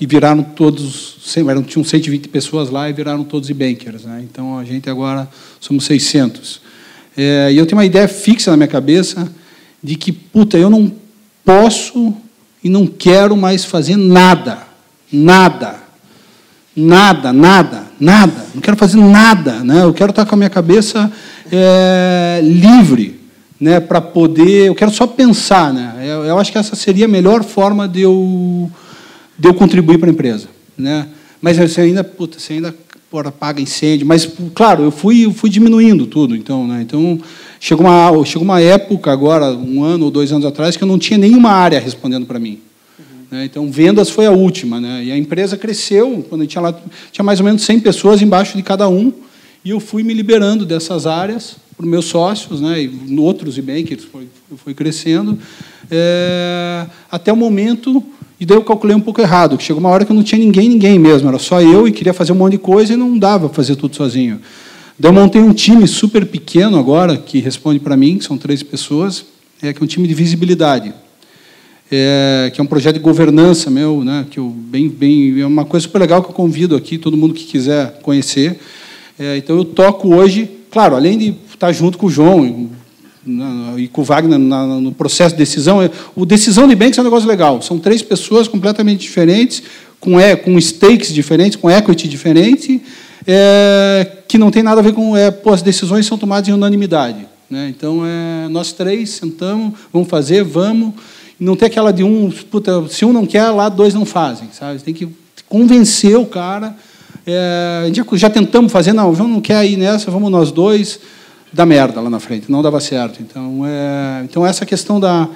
e viraram todos, eram, tinham 120 pessoas lá e viraram todos e-bankers. Né? Então, a gente agora somos 600. É, e eu tenho uma ideia fixa na minha cabeça de que, puta, eu não posso e não quero mais fazer nada. Nada. Nada, nada, nada. Não quero fazer nada. Né? Eu quero estar com a minha cabeça é, livre. né, para poder. Eu quero só pensar, né? Eu, eu, acho que essa seria a melhor forma de eu, de eu contribuir para a empresa, né? Mas você ainda, puta, você ainda porra, apaga incêndio, mas claro, eu fui, eu fui diminuindo tudo, então, né? Então chegou uma, chegou uma época agora, um ano ou dois anos atrás, que eu não tinha nenhuma área respondendo para mim. Uhum. Então, vendas foi a última. Né? E a empresa cresceu, quando tinha lá, tinha mais ou menos 100 pessoas embaixo de cada um, e eu fui me liberando dessas áreas para os meus sócios, né, e outros e bem que foi, foi crescendo, é, até o momento, e daí eu calculei um pouco errado, que chegou uma hora que eu não tinha ninguém, ninguém mesmo, era só eu e queria fazer um monte de coisa e não dava fazer tudo sozinho. Daí eu montei um time super pequeno agora, que responde para mim, que são três pessoas, é, que é um time de visibilidade. É, que é um projeto de governança meu, né, que eu bem, bem, é uma coisa super legal que eu convido aqui todo mundo que quiser conhecer. É, então eu toco hoje, claro, além de estar junto com o João e, e com o Wagner na, no processo de decisão, é, o decisão de banks é um negócio legal. São três pessoas completamente diferentes, com, é, com stakes diferentes, com equity diferente, é, que não tem nada a ver com é, pô, as decisões são tomadas em unanimidade. Né? Então, é, nós três sentamos, vamos fazer, vamos. Não tem aquela de um, puta, se um não quer, lá dois não fazem. Sabe? Tem que convencer o cara. É, gente já tentamos fazer, não, o João não quer ir nessa, vamos nós dois. Dá merda lá na frente, não dava certo. Então, é, então essa questão da,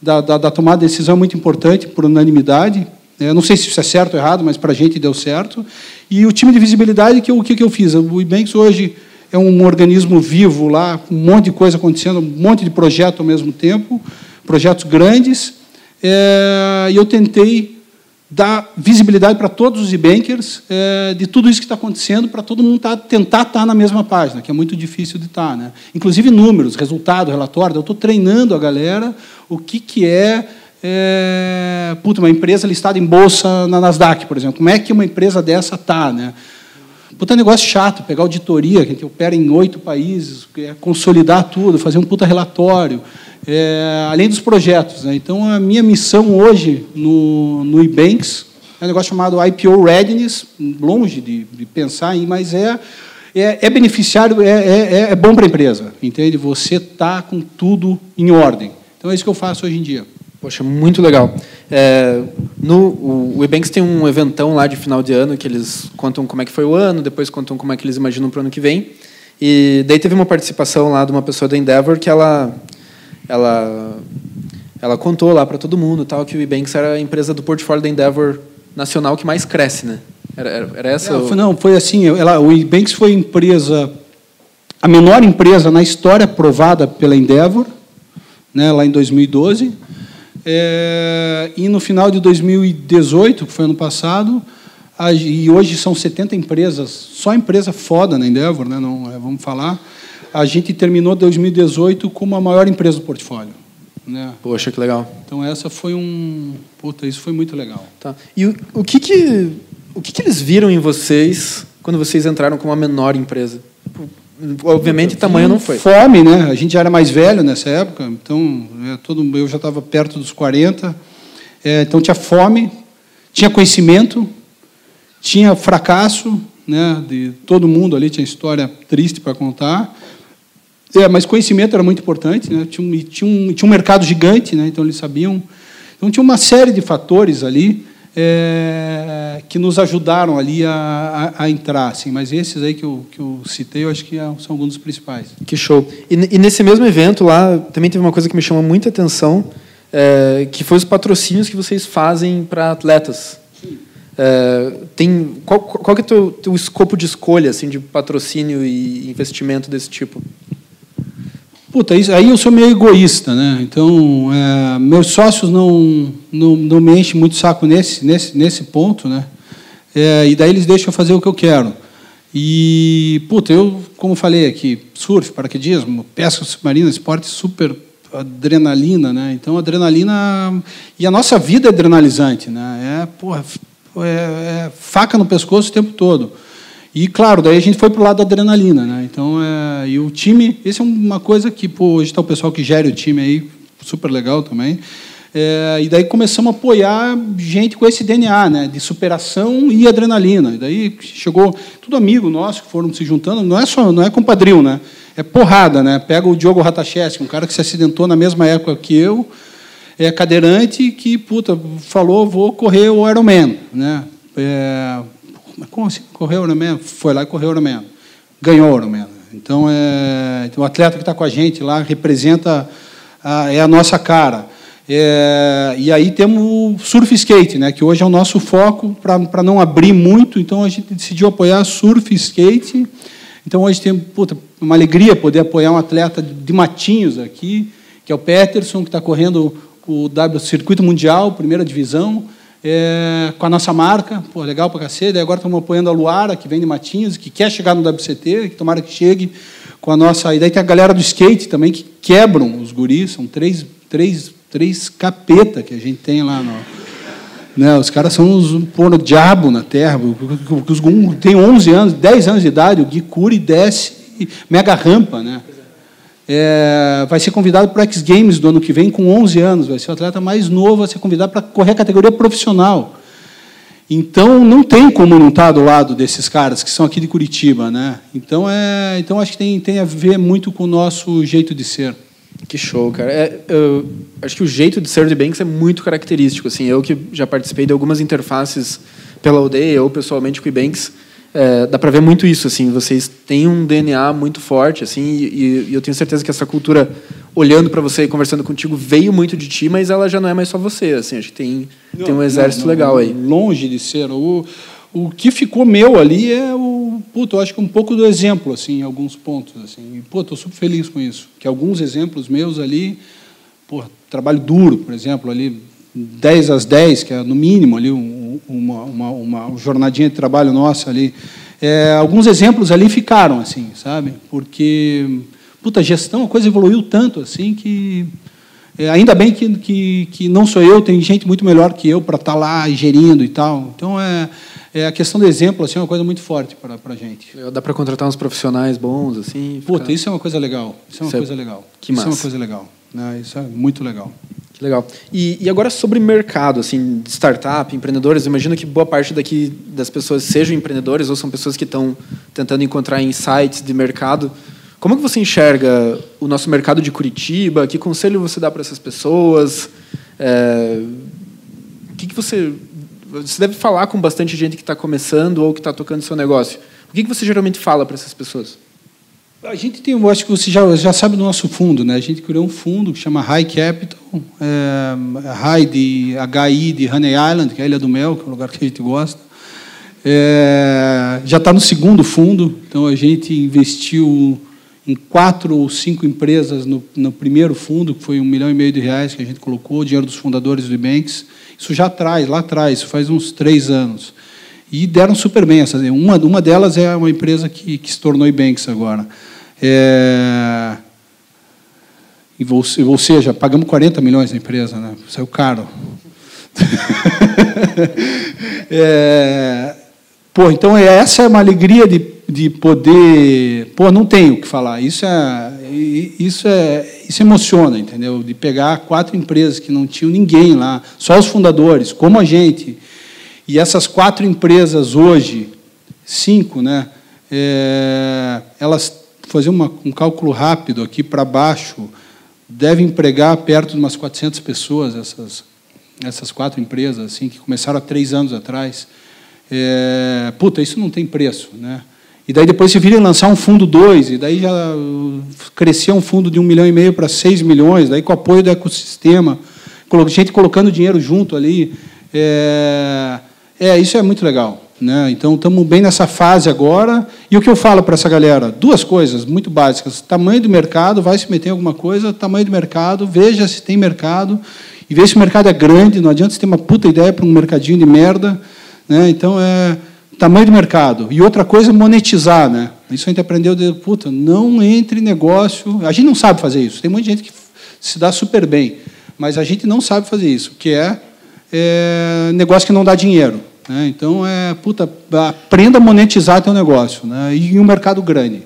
da, da, da tomada de decisão é muito importante, por unanimidade. Eu não sei se isso é certo ou errado, mas para a gente deu certo. E o time de visibilidade, que, o que, que eu fiz? O Ibanks hoje é um organismo vivo lá, com um monte de coisa acontecendo, um monte de projeto ao mesmo tempo, projetos grandes. É, e eu tentei dar visibilidade para todos os e-bankers é, de tudo isso que está acontecendo, para todo mundo tá, tentar estar tá na mesma página, que é muito difícil de estar. Tá, né? Inclusive números, resultado, relatório. Eu estou treinando a galera o que, que é é, puta, uma empresa listada em bolsa na Nasdaq, por exemplo. Como é que uma empresa dessa está? Né? Puta negócio chato, pegar auditoria, que opera em oito países, é, consolidar tudo, fazer um puta relatório, é, além dos projetos. Né? Então, a minha missão hoje no, no eBanks é um negócio chamado IPO Readiness, longe de, de pensar em, mas é, é, é beneficiário, é, é, é bom para a empresa, entende? Você está com tudo em ordem. Então, é isso que eu faço hoje em dia. Poxa, muito legal. É, no, o, o Ebanks tem um eventão lá de final de ano que eles contam como é que foi o ano, depois contam como é que eles imaginam para o ano que vem. E daí teve uma participação lá de uma pessoa da Endeavor que ela ela ela contou lá para todo mundo tal que o Ebanks era a empresa do portfólio da Endeavor nacional que mais cresce, né? Era, era, era essa? Não, foi, não, foi assim. Ela, o Ebanks foi a empresa a menor empresa na história aprovada pela Endeavor, né, lá em 2012 é, e no final de 2018, que foi ano passado, a, e hoje são 70 empresas, só empresa foda na Endeavor, né, não, é, vamos falar, a gente terminou 2018 como a maior empresa do portfólio. Né? Poxa, que legal. Então essa foi um, puta, isso foi muito legal. Tá. E o, o que que o que que eles viram em vocês quando vocês entraram como a menor empresa? obviamente tamanho não foi. Fome, né? A gente já era mais velho nessa época, então é, todo, eu já estava perto dos 40. É, então tinha fome, tinha conhecimento, tinha fracasso, né? De todo mundo ali tinha história triste para contar. É, mas conhecimento era muito importante, né? Tinha um, tinha um, tinha um mercado gigante, né? Então eles sabiam. Então tinha uma série de fatores ali é, que nos ajudaram ali a, a, a, entrar, assim, mas esses aí que eu, que eu citei, eu acho que é, são alguns dos principais. Que show! E, e, nesse mesmo evento lá, também teve uma coisa que me chamou muita atenção, é, que foi os patrocínios que vocês fazem para atletas. É, tem qual, qual é o teu, teu escopo de escolha assim de patrocínio e investimento desse tipo? Puta, isso, aí eu sou meio egoísta, né? Então, é, meus sócios não, não, não me enchem muito saco nesse, nesse, nesse ponto, né? É, e daí eles deixam eu fazer o que eu quero. E, puta, eu, como falei aqui, surf, paraquedismo, pesca submarina, esporte super adrenalina, né? Então, adrenalina... E a nossa vida é adrenalizante, né? É, porra, é, é faca no pescoço o tempo todo. E, claro, daí a gente foi para o lado da adrenalina. Né? Então, é, e o time, isso é uma coisa que, pô, hoje está o pessoal que gere o time aí, super legal também. É, e daí começamos a apoiar gente com esse DNA, né, de superação e adrenalina. E daí chegou tudo amigo nosso que foram se juntando. Não é só, não é compadril, né? é porrada, né? Pega o Diogo Ratacheski, um cara que se acidentou na mesma época que eu, é cadeirante que, puta, falou, vou correr o Ironman, né? É, como assim? Correu o Ironman? Foi lá e correu o Ironman. Ganhou o Ironman. Então, é, então, o atleta que está com a gente lá representa, a, é a nossa cara. É, e aí temos o surf skate, né, que hoje é o nosso foco para não abrir muito, então a gente decidiu apoiar surf skate. Então hoje tem puta, uma alegria poder apoiar um atleta de Matinhos aqui, que é o Peterson, que está correndo o W Circuito Mundial, primeira divisão, é, com a nossa marca, pô, legal para cacete. E agora estamos apoiando a Luara, que vem de Matinhos, que quer chegar no WCT, que tomara que chegue com a nossa. E daí tem a galera do skate também, que quebram os guris, são três, três três capeta que a gente tem lá no, né, os caras são os pôr diabo na terra. Os tem 11 anos, 10 anos de idade, o Gui cura e desce mega rampa, né? É, vai ser convidado para o X Games do ano que vem com 11 anos, vai ser o atleta mais novo a ser convidado para correr a categoria profissional. Então não tem como não estar do lado desses caras que são aqui de Curitiba, né? Então é, então acho que tem, tem a ver muito com o nosso jeito de ser. Que show, cara. É, eu acho que o jeito de ser de Banks é muito característico. Assim, eu que já participei de algumas interfaces pela aldeia ou pessoalmente com o Banks, é, dá para ver muito isso. Assim, vocês têm um DNA muito forte, assim, e, e eu tenho certeza que essa cultura, olhando para você e conversando contigo, veio muito de ti, mas ela já não é mais só você. Assim, acho que tem, não, tem um exército não, não, legal aí. Longe de ser. O, o que ficou meu ali é o, puto, eu acho que um pouco do exemplo, assim, em alguns pontos, assim. E, pô, tô super feliz com isso, que alguns exemplos meus ali, pô, trabalho duro, por exemplo, ali 10 às 10, que é no mínimo ali um, uma, uma, uma jornadinha de trabalho nossa ali. É, alguns exemplos ali ficaram, assim, sabe? Porque, puta, gestão, a coisa evoluiu tanto, assim, que é, ainda bem que, que, que não sou eu, tem gente muito melhor que eu para estar tá lá gerindo e tal. Então, é, é, a questão do exemplo assim, é uma coisa muito forte para a gente. Dá para contratar uns profissionais bons? assim. Puta, ficar... isso é uma coisa legal. Isso é uma isso é coisa legal. Que isso massa. é uma coisa legal. Né? Isso é muito legal. Que legal. E, e agora sobre mercado, assim, startup, empreendedores, eu imagino que boa parte daqui das pessoas sejam empreendedores ou são pessoas que estão tentando encontrar insights de mercado. Como que você enxerga o nosso mercado de Curitiba? Que conselho você dá para essas pessoas? É, o que, que você você deve falar com bastante gente que está começando ou que está tocando seu negócio. O que, que você geralmente fala para essas pessoas? A gente tem, eu acho que você já, já sabe do nosso fundo, né? A gente criou um fundo que chama High Capital, é, High de HI de Honey Island, que é a Ilha do Mel, que é um lugar que a gente gosta. É, já está no segundo fundo, então a gente investiu em quatro ou cinco empresas no, no primeiro fundo, que foi um milhão e meio de reais que a gente colocou, dinheiro dos fundadores do Banks. Isso já atrás, lá atrás, faz uns três anos. E deram super bem. Uma, uma delas é uma empresa que, que se tornou Ibanks agora. É, ou seja, pagamos 40 milhões na empresa, né? saiu caro. é, pô, então essa é uma alegria de, de poder. Pô, não tenho o que falar. Isso é, isso é isso emociona, entendeu? De pegar quatro empresas que não tinham ninguém lá, só os fundadores, como a gente. E essas quatro empresas hoje, cinco, né? É, elas fazer uma, um cálculo rápido aqui para baixo, devem empregar perto de umas 400 pessoas essas essas quatro empresas assim que começaram há três anos atrás. É, puta, isso não tem preço, né? E daí depois se vira lançar um fundo 2, e daí já crescia um fundo de um milhão e meio para 6 milhões, daí com apoio do ecossistema, gente colocando dinheiro junto ali. É, é isso é muito legal. Né? Então estamos bem nessa fase agora. E o que eu falo para essa galera? Duas coisas muito básicas. Tamanho do mercado, vai se meter em alguma coisa, tamanho do mercado, veja se tem mercado, e veja se o mercado é grande, não adianta você ter uma puta ideia para um mercadinho de merda. Né? Então é tamanho do mercado. E outra coisa, monetizar, né? Isso a gente aprendeu de, puta, não entre negócio. A gente não sabe fazer isso. Tem muita gente que se dá super bem, mas a gente não sabe fazer isso, que é, é negócio que não dá dinheiro. Né? Então, é, puta, aprenda a monetizar teu negócio, né? E um mercado grande.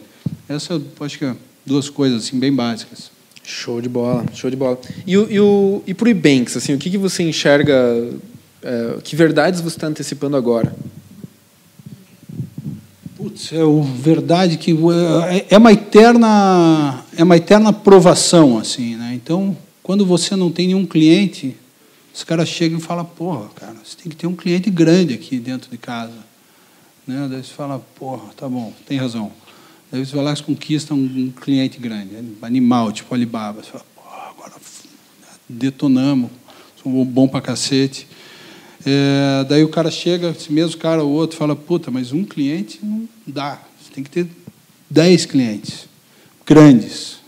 Essa, acho que é duas coisas assim bem básicas. Show de bola, show de bola. E, o, e, o, e para o Ebanks, assim, o que, que você enxerga, é, que verdades você está antecipando agora? Putz, é o verdade que é, é uma eterna é uma eterna provação assim, né? Então, quando você não tem nenhum cliente, os caras chegam e falam: "Porra, cara, você tem que ter um cliente grande aqui dentro de casa". Né? Daí você fala: "Porra, tá bom, tem razão". Daí você vai lá e conquista um, cliente grande, animal, tipo Alibaba. Você fala: "Porra, agora detonamos, somos bom pra cacete". É, daí o cara chega, esse mesmo cara ou outro, fala: puta, mas um cliente não dá. Você tem que ter dez clientes grandes.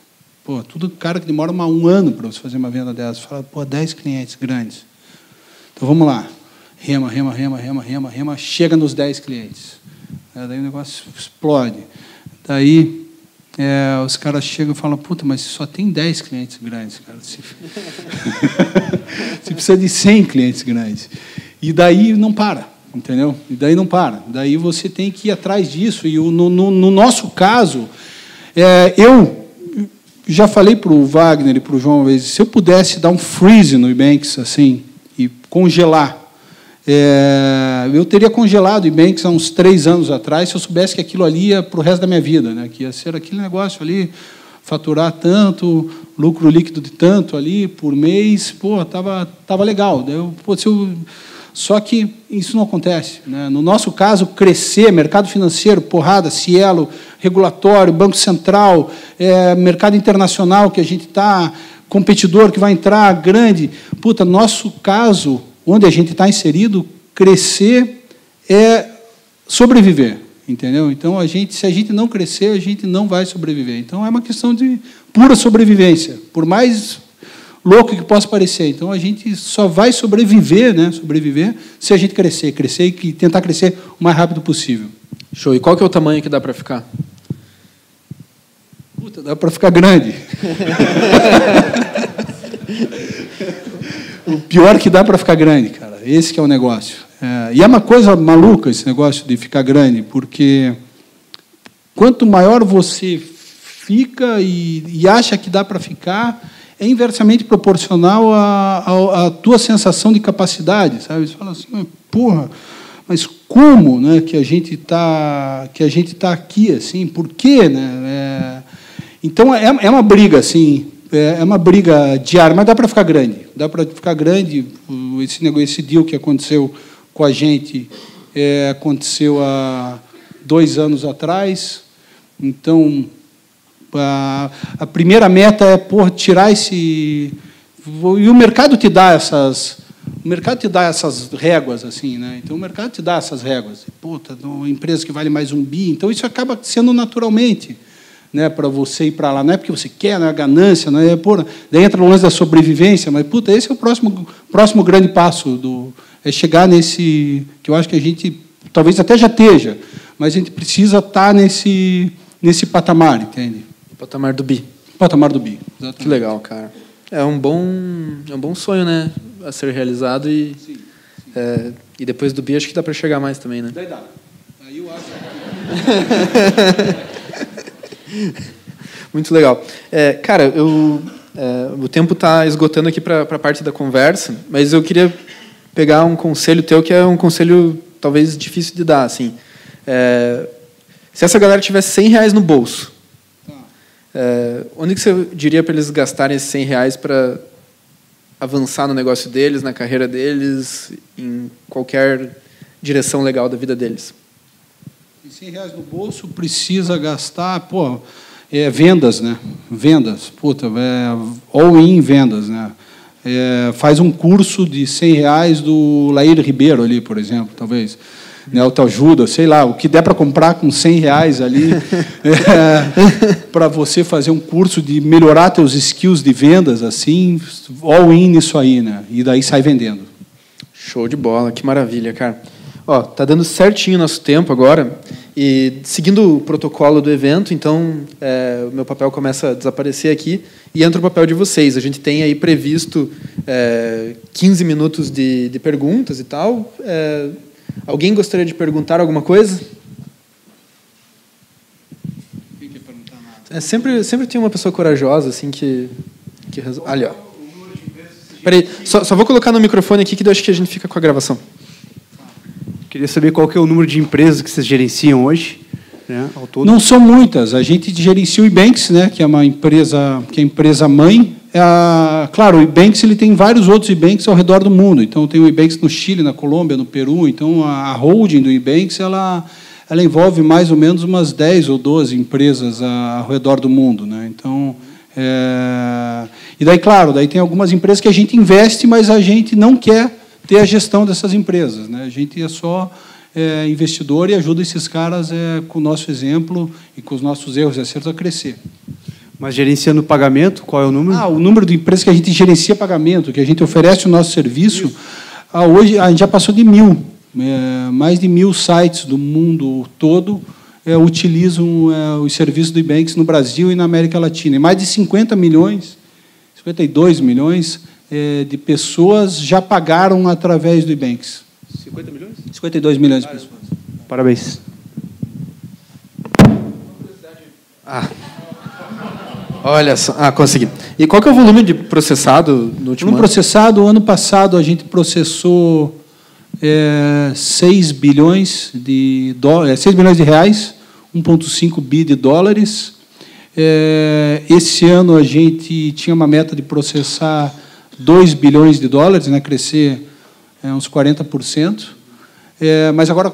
Pô, tudo cara que demora uma, um ano para você fazer uma venda dessa. Fala, pô, dez clientes grandes. Então vamos lá. Rema, rema, rema, rema, rema, rema, chega nos dez clientes. É, daí o negócio explode. Daí é, os caras chegam e falam, puta, mas só tem 10 clientes grandes, cara. Você, você precisa de 100 clientes grandes. E daí não para, entendeu? E daí não para. Daí você tem que ir atrás disso. E no, no, no nosso caso, é, eu já falei para o Wagner e para o João uma vez, se eu pudesse dar um freeze no Ebanks, assim, e congelar, é, eu teria congelado o Ebanks há uns três anos atrás, se eu soubesse que aquilo ali ia para o resto da minha vida, né, que ia ser aquele negócio ali, faturar tanto, lucro líquido de tanto ali por mês, pô, tava, tava legal. Eu, pô, se eu, só que isso não acontece. Né? No nosso caso, crescer, mercado financeiro, porrada, Cielo, regulatório, Banco Central, é, mercado internacional que a gente está, competidor que vai entrar, grande. Puta, nosso caso, onde a gente está inserido, crescer é sobreviver. Entendeu? Então, a gente, se a gente não crescer, a gente não vai sobreviver. Então, é uma questão de pura sobrevivência. Por mais louco que possa parecer. Então a gente só vai sobreviver, né? Sobreviver se a gente crescer, crescer e tentar crescer o mais rápido possível. Show. E qual que é o tamanho que dá para ficar? Puta, dá para ficar grande. o pior que dá para ficar grande, cara. Esse que é o negócio. É, e é uma coisa maluca esse negócio de ficar grande, porque quanto maior você fica e, e acha que dá para ficar, é inversamente proporcional à, à, tua sensação de capacidade, sabe? Você fala assim, porra, mas como, né, que a gente está que a gente tá aqui assim? Por quê, né? É, então é, é uma briga assim, é, é uma briga diária, mas dá para ficar grande, dá para ficar grande. Esse negócio, esse deal que aconteceu com a gente é, aconteceu há dois anos atrás, então a, a primeira meta é por tirar esse e o mercado te dá essas o mercado te dá essas réguas assim, né? Então o mercado te dá essas réguas. Puta, uma empresa que vale mais um bi, então isso acaba sendo naturalmente, né, para você ir para lá. Não é porque você quer, não é ganância, não é por, daí entra o lance da sobrevivência, mas puta, esse é o próximo próximo grande passo do é chegar nesse que eu acho que a gente talvez até já esteja, mas a gente precisa estar tá nesse nesse patamar, entende? Patamar do bi. Patamar do bi. Exatamente. Que legal, cara. É um bom, é um bom sonho, né? A ser realizado e sim, sim. É, e depois do bi acho que dá para chegar mais também, né? Daí dá. Aí eu acho. Muito legal. É, cara, eu, é, o tempo está esgotando aqui para a parte da conversa, mas eu queria pegar um conselho teu que é um conselho talvez difícil de dar, assim. É, se essa galera tivesse 100 reais no bolso, é, onde que você diria para eles gastarem esses 100 reais para avançar no negócio deles, na carreira deles, em qualquer direção legal da vida deles? E 100 reais no bolso precisa gastar, pô, é, vendas, né? Vendas, puta, é, all-in vendas, né? É, faz um curso de 100 reais do Laír Ribeiro ali, por exemplo, talvez né, autoajuda, sei lá, o que der para comprar com 100 reais ali, é, para você fazer um curso de melhorar teus skills de vendas, assim, all in nisso aí, né? E daí sai vendendo. Show de bola, que maravilha, cara. Ó, tá dando certinho o nosso tempo agora. E seguindo o protocolo do evento, então é, o meu papel começa a desaparecer aqui e entra o papel de vocês. A gente tem aí previsto é, 15 minutos de, de perguntas e tal. É, Alguém gostaria de perguntar alguma coisa? É, sempre, sempre tem uma pessoa corajosa assim que, que resol... ali ó. Peraí, só, só vou colocar no microfone aqui que eu acho que a gente fica com a gravação. Queria saber qual que é o número de empresas que vocês gerenciam hoje né? Não são muitas. A gente gerencia o Ebanks, né, que é uma empresa, que é a empresa mãe. É a, claro, o Ebanks ele tem vários outros Ebanks ao redor do mundo. Então tem o Ebanks no Chile, na Colômbia, no Peru. Então a holding do Ebanks ela ela envolve mais ou menos umas 10 ou 12 empresas ao redor do mundo, né? Então é... e daí claro, daí tem algumas empresas que a gente investe, mas a gente não quer ter a gestão dessas empresas, né? A gente é só é, investidor e ajuda esses caras é, com o nosso exemplo e com os nossos erros e acertos a crescer. Mas gerenciando o pagamento, qual é o número? Ah, o número de empresas que a gente gerencia pagamento, que a gente oferece o nosso serviço, ah, hoje a gente já passou de mil. É, mais de mil sites do mundo todo é, utilizam é, os serviços do Ebanks no Brasil e na América Latina. E mais de 50 milhões, 52 milhões é, de pessoas já pagaram através do Ebanks. 50 milhões? 52 milhões de pessoas. Parabéns. Ah. Olha só, ah, consegui. E qual que é o volume de processado no último no ano? processado, ano passado a gente processou é, 6 bilhões de dólares, 6 bilhões de reais, 1,5 bi de dólares. É, esse ano a gente tinha uma meta de processar 2 bilhões de dólares, né, crescer é, uns 40%. É, mas agora,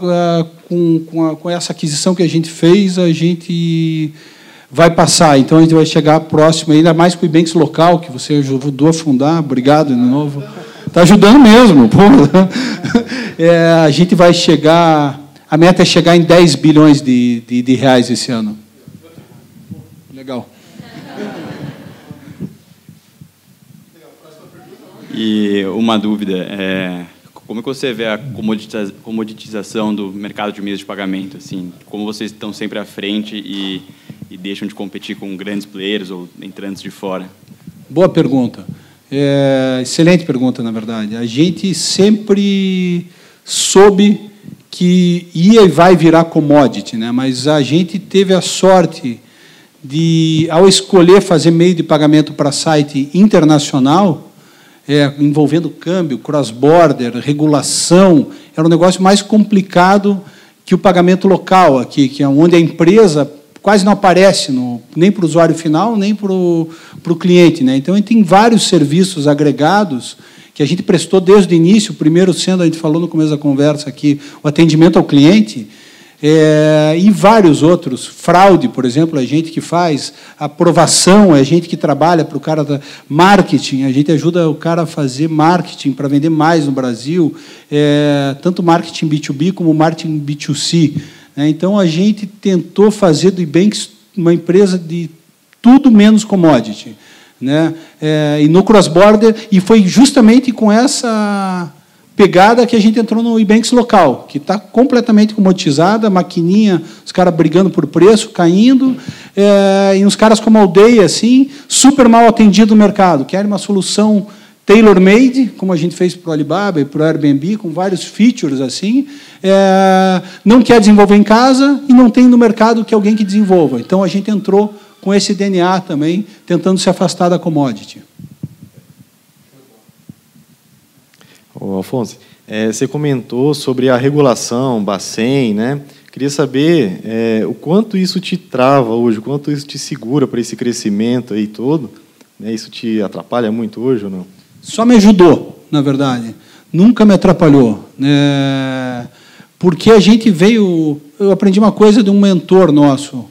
com, com, a, com essa aquisição que a gente fez, a gente vai passar. Então, a gente vai chegar próximo, ainda mais com o Ibanks local, que você ajudou a fundar. Obrigado de novo. Está ajudando mesmo. Pô. É, a gente vai chegar... A meta é chegar em 10 bilhões de, de, de reais esse ano. Legal. E uma dúvida, é, como que você vê a comoditiza- comoditização do mercado de meios de pagamento? Assim, como vocês estão sempre à frente e, e deixam de competir com grandes players ou entrantes de fora? Boa pergunta. É, excelente pergunta, na verdade. A gente sempre soube que ia e vai virar commodity, né? mas a gente teve a sorte de, ao escolher fazer meio de pagamento para site internacional, é, envolvendo câmbio, cross-border, regulação, era um negócio mais complicado que o pagamento local aqui, que é onde a empresa quase não aparece no, nem para o usuário final, nem para o cliente. Né? Então, a gente tem vários serviços agregados que a gente prestou desde o início, primeiro sendo, a gente falou no começo da conversa aqui, o atendimento ao cliente, é, e vários outros. Fraude, por exemplo, a gente que faz, aprovação, é a gente que trabalha para o cara da marketing, a gente ajuda o cara a fazer marketing para vender mais no Brasil, é, tanto marketing B2B como marketing B2C. né? Então a gente tentou fazer do Ebanks uma empresa de tudo menos commodity. Né? É, e no cross-border, e foi justamente com essa pegada que a gente entrou no Ebanks local, que está completamente comoditizada, maquininha, os caras brigando por preço, caindo, é, e uns caras como aldeia, assim, super mal atendido no mercado, querem uma solução tailor-made, como a gente fez para o Alibaba e para o Airbnb, com vários features assim, é, não quer desenvolver em casa e não tem no mercado que alguém que desenvolva. Então a gente entrou com esse DNA também, tentando se afastar da commodity. Ô, Alfonso, é, você comentou sobre a regulação, Bacen, né? Queria saber é, o quanto isso te trava hoje, o quanto isso te segura para esse crescimento aí todo. Né? Isso te atrapalha muito hoje ou não? Só me ajudou, na verdade. Nunca me atrapalhou. né? porque a gente veio. Eu aprendi uma coisa de um mentor nosso.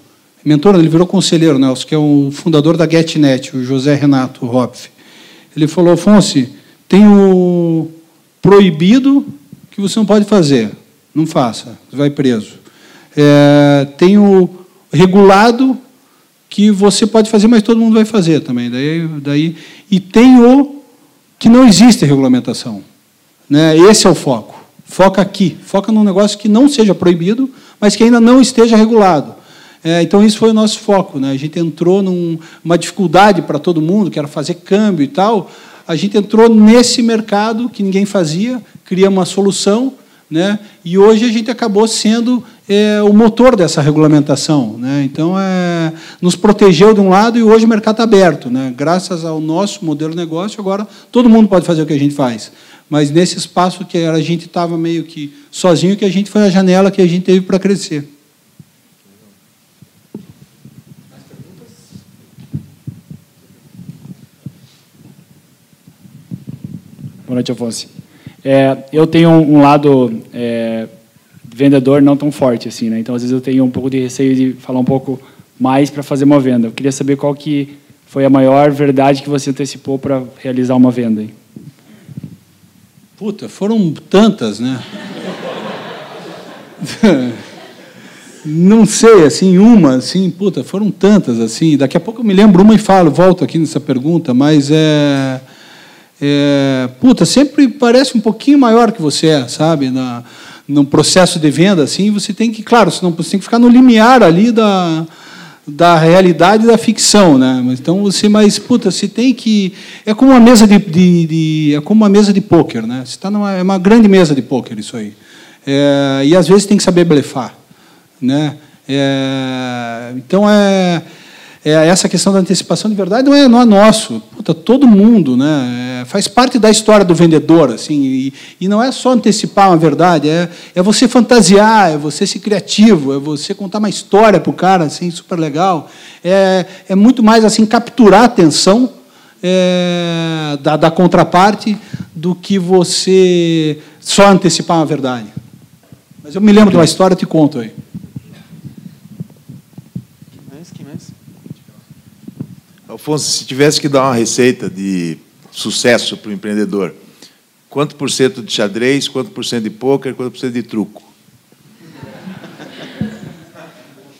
Mentor, ele virou conselheiro nosso, que é o fundador da GetNet, o José Renato Hopf. Ele falou: Afonso, tem o proibido que você não pode fazer. Não faça, vai preso. É, tem o regulado que você pode fazer, mas todo mundo vai fazer também. Daí, daí, e tem o que não existe regulamentação. Né? Esse é o foco. Foca aqui. Foca num negócio que não seja proibido, mas que ainda não esteja regulado. É, então, isso foi o nosso foco. Né? A gente entrou numa num, dificuldade para todo mundo, que era fazer câmbio e tal. A gente entrou nesse mercado que ninguém fazia, criamos uma solução, né? e hoje a gente acabou sendo é, o motor dessa regulamentação. Né? Então, é, nos protegeu de um lado e hoje o mercado está aberto. Né? Graças ao nosso modelo de negócio, agora todo mundo pode fazer o que a gente faz. Mas nesse espaço que a gente estava meio que sozinho, que a gente foi a janela que a gente teve para crescer. Boa noite, Afonso. É, eu tenho um lado é, vendedor não tão forte assim, né? Então às vezes eu tenho um pouco de receio de falar um pouco mais para fazer uma venda. Eu queria saber qual que foi a maior verdade que você antecipou para realizar uma venda. Aí. Puta, foram tantas, né? Não sei, assim, uma, assim, puta, foram tantas, assim. Daqui a pouco eu me lembro uma e falo, volto aqui nessa pergunta, mas é, é puta, sempre parece um pouquinho maior que você é, sabe? Na, no processo de venda, assim, você tem que, claro, senão você tem que ficar no limiar ali da, da realidade e da ficção, né? Então você, mas puta, você tem que é como uma mesa de, de, de é como uma mesa de pôquer, né? Você está numa é uma grande mesa de pôquer isso aí. É, e às vezes tem que saber blefar. Né? É, então, é, é, essa questão da antecipação de verdade não é, não é nosso. Puta, todo mundo né? É, faz parte da história do vendedor. assim E, e não é só antecipar uma verdade, é, é você fantasiar, é você ser criativo, é você contar uma história para o cara assim, super legal. É, é muito mais assim capturar a atenção é, da, da contraparte do que você só antecipar uma verdade. Mas eu me lembro de uma história, te conto aí. Quem mais? Quem mais? Se tivesse que dar uma receita de sucesso para o empreendedor, quanto por cento de xadrez, quanto por cento de pôquer, quanto por cento de truco?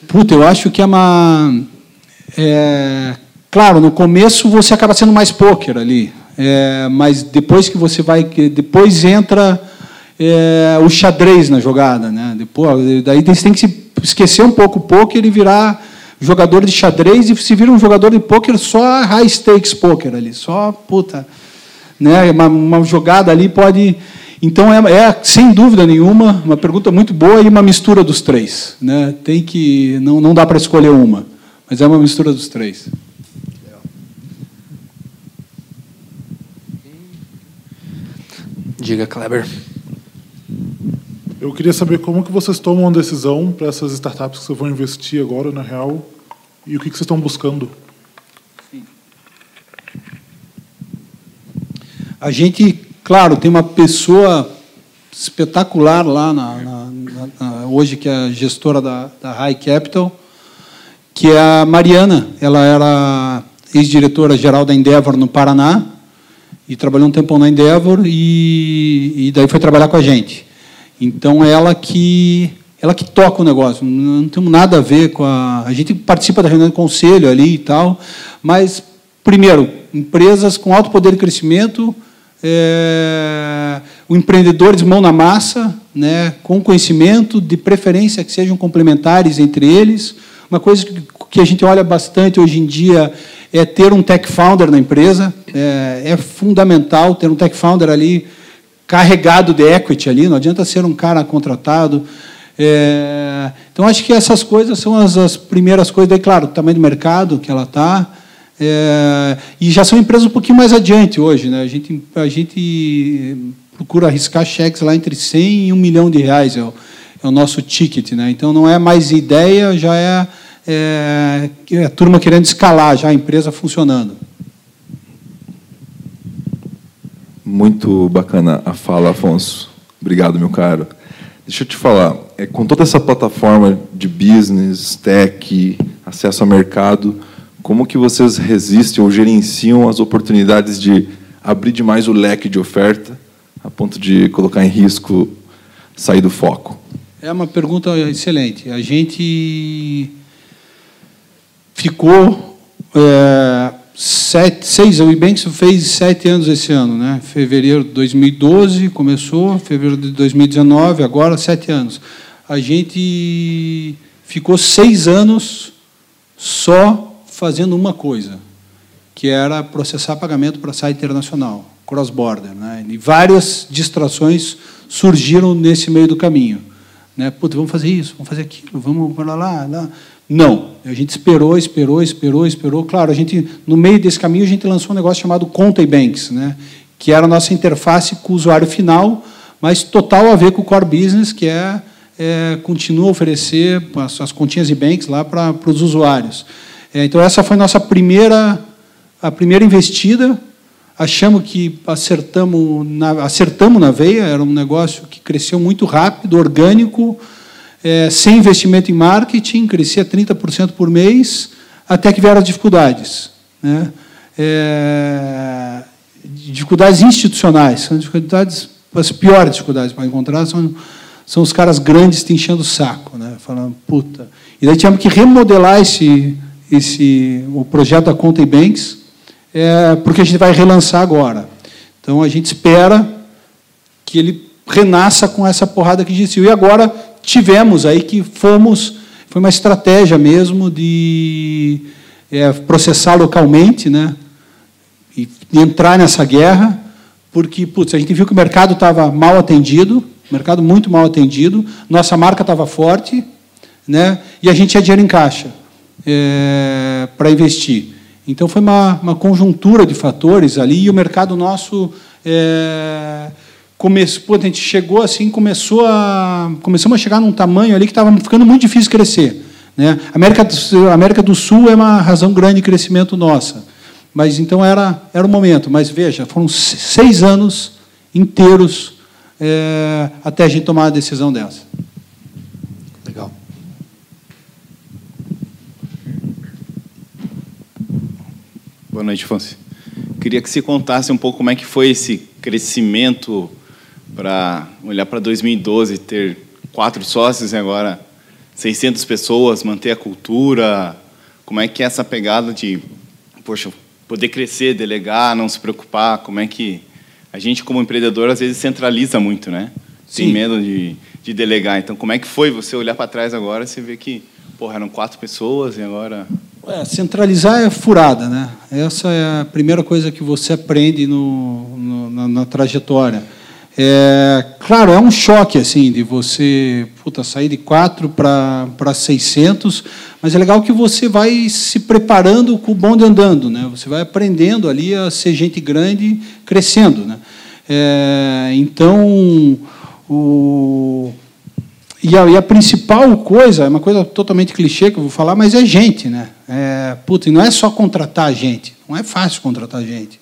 Puta, eu acho que é uma. É, claro, no começo você acaba sendo mais pôquer ali, é, mas depois que você vai. Depois entra é, o xadrez na jogada. Né? Depois, daí você tem que esquecer um pouco o poker e virar jogador de xadrez e se vira um jogador de poker só high stakes poker ali, só puta, né? Uma, uma jogada ali pode, então é, é, sem dúvida nenhuma uma pergunta muito boa e uma mistura dos três, né? Tem que não não dá para escolher uma, mas é uma mistura dos três. Diga, Kleber. Eu queria saber como que vocês tomam uma decisão para essas startups que vocês vão investir agora, na real, e o que, que vocês estão buscando. A gente, claro, tem uma pessoa espetacular lá na, na, na, hoje que é a gestora da, da High Capital, que é a Mariana. Ela era ex-diretora geral da Endeavor no Paraná e trabalhou um tempão na Endeavor e, e daí foi trabalhar com a gente. Então ela que ela que toca o negócio. Não, não temos nada a ver com a a gente participa da reunião do conselho ali e tal, mas primeiro empresas com alto poder de crescimento, é, o empreendedor de mão na massa, né, com conhecimento, de preferência que sejam complementares entre eles. Uma coisa que a gente olha bastante hoje em dia é ter um tech founder na empresa. É, é fundamental ter um tech founder ali carregado de equity ali, não adianta ser um cara contratado. É, então, acho que essas coisas são as, as, primeiras coisas. Daí, claro, o tamanho do mercado que ela está. É, e já são empresas um pouquinho mais adiante hoje. Né? A, gente, a gente procura arriscar cheques lá entre 100 e 1 milhão de reais, é o, é o nosso ticket. Né? Então, não é mais ideia, já é, é, é a turma querendo escalar, já a empresa funcionando. Muito bacana a fala, Afonso. Obrigado, meu caro. Deixa eu te falar, é, com toda essa plataforma de business, tech, acesso ao mercado, como que vocês resistem ou gerenciam as oportunidades de abrir demais o leque de oferta a ponto de colocar em risco sair do foco? É uma pergunta excelente. A gente ficou é, sete, seis, o Ibanks fez sete anos esse ano, né? Fevereiro de 2012 começou, fevereiro de 2019, agora sete anos. A gente ficou seis anos só fazendo uma coisa, que era processar pagamento para site internacional, cross-border. Né? E várias distrações surgiram nesse meio do caminho. Né? Putz, vamos fazer isso, vamos fazer aquilo, vamos para lá, lá. Não. A gente esperou, esperou, esperou, esperou. Claro, a gente, no meio desse caminho, a gente lançou um negócio chamado Conta e Banks, né? que era a nossa interface com o usuário final, mas total a ver com o core business, que é, é continua a oferecer as, as continhas e banks lá para, os usuários. É, então, essa foi nossa primeira, a primeira investida. achamos que acertamos na, acertamos na veia, era um negócio que cresceu muito rápido, orgânico, é, sem investimento em marketing, crescia 30% por mês, até que vieram as dificuldades. Né? É, dificuldades institucionais, são dificuldades, as piores dificuldades para encontrar são, são os caras grandes te enchendo o saco, né? falando, puta. E daí tivemos que remodelar esse, esse, o projeto da Conta e Banks, é, porque a gente vai relançar agora. Então a gente espera que ele renasça com essa porrada que existiu. E agora tivemos aí que fomos, foi uma estratégia mesmo de é, processar localmente, né? E entrar nessa guerra, porque putz, a gente viu que o mercado estava mal atendido, mercado muito mal atendido, nossa marca estava forte, né? E a gente tinha dinheiro em caixa é, para investir. Então foi uma, uma conjuntura de fatores ali e o mercado nosso é, começou, a gente chegou assim, começou a começamos a chegar num tamanho ali que estava ficando muito difícil crescer. Né? A América, a América do Sul é uma razão grande de crescimento nossa, mas então era era o momento. Mas veja, foram seis anos inteiros é, até a gente tomar a decisão dessa. Legal. Boa noite, Fonse. Queria que você contasse um pouco como é que foi esse crescimento para olhar para 2012, ter quatro sócios e agora 600 pessoas, manter a cultura. Como é que é essa pegada de, poxa, poder crescer, delegar, não se preocupar? Como é que a gente, como empreendedor, às vezes centraliza muito, né? Tem Sim. medo de, de delegar. Então, como é que foi você olhar para trás agora e você ver que, porra, eram quatro pessoas e agora É, centralizar é furada, né? Essa é a primeira coisa que você aprende no, no- na, na trajetória. É, claro, é um choque assim de você puta, sair de 4 para 600, mas é legal que você vai se preparando com o bonde andando, né? Você vai aprendendo ali a ser gente grande, crescendo, né? É, então, o, e a, e a principal coisa, é uma coisa totalmente clichê que eu vou falar, mas é gente, né? É, não é só contratar gente, não é fácil contratar gente.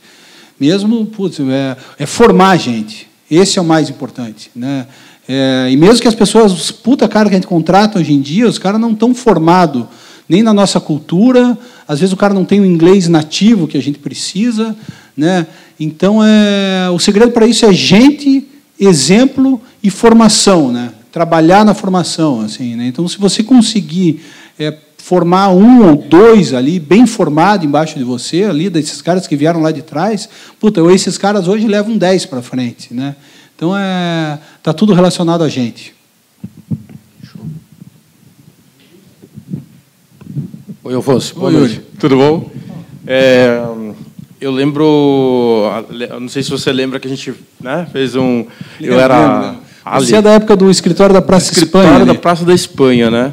Mesmo, putz, é, é formar gente. Esse é o mais importante, né? É, e mesmo que as pessoas, os puta cara que a gente contrata hoje em dia, os caras não estão formados nem na nossa cultura, às vezes o cara não tem o inglês nativo que a gente precisa, né? Então é o segredo para isso é gente, exemplo e formação, né? Trabalhar na formação, assim, né? Então se você conseguir é, formar um ou dois ali bem formado embaixo de você ali desses caras que vieram lá de trás, puta, esses caras hoje levam 10 para frente, né? Então é tá tudo relacionado a gente. Oi, Alfonso. Boa Oi, noite. Yuri. Tudo bom? É, eu lembro, não sei se você lembra que a gente né, fez um. Eu era. lembro. Você é da época do escritório da Praça escritório Espanha. da ali. Praça da Espanha, né?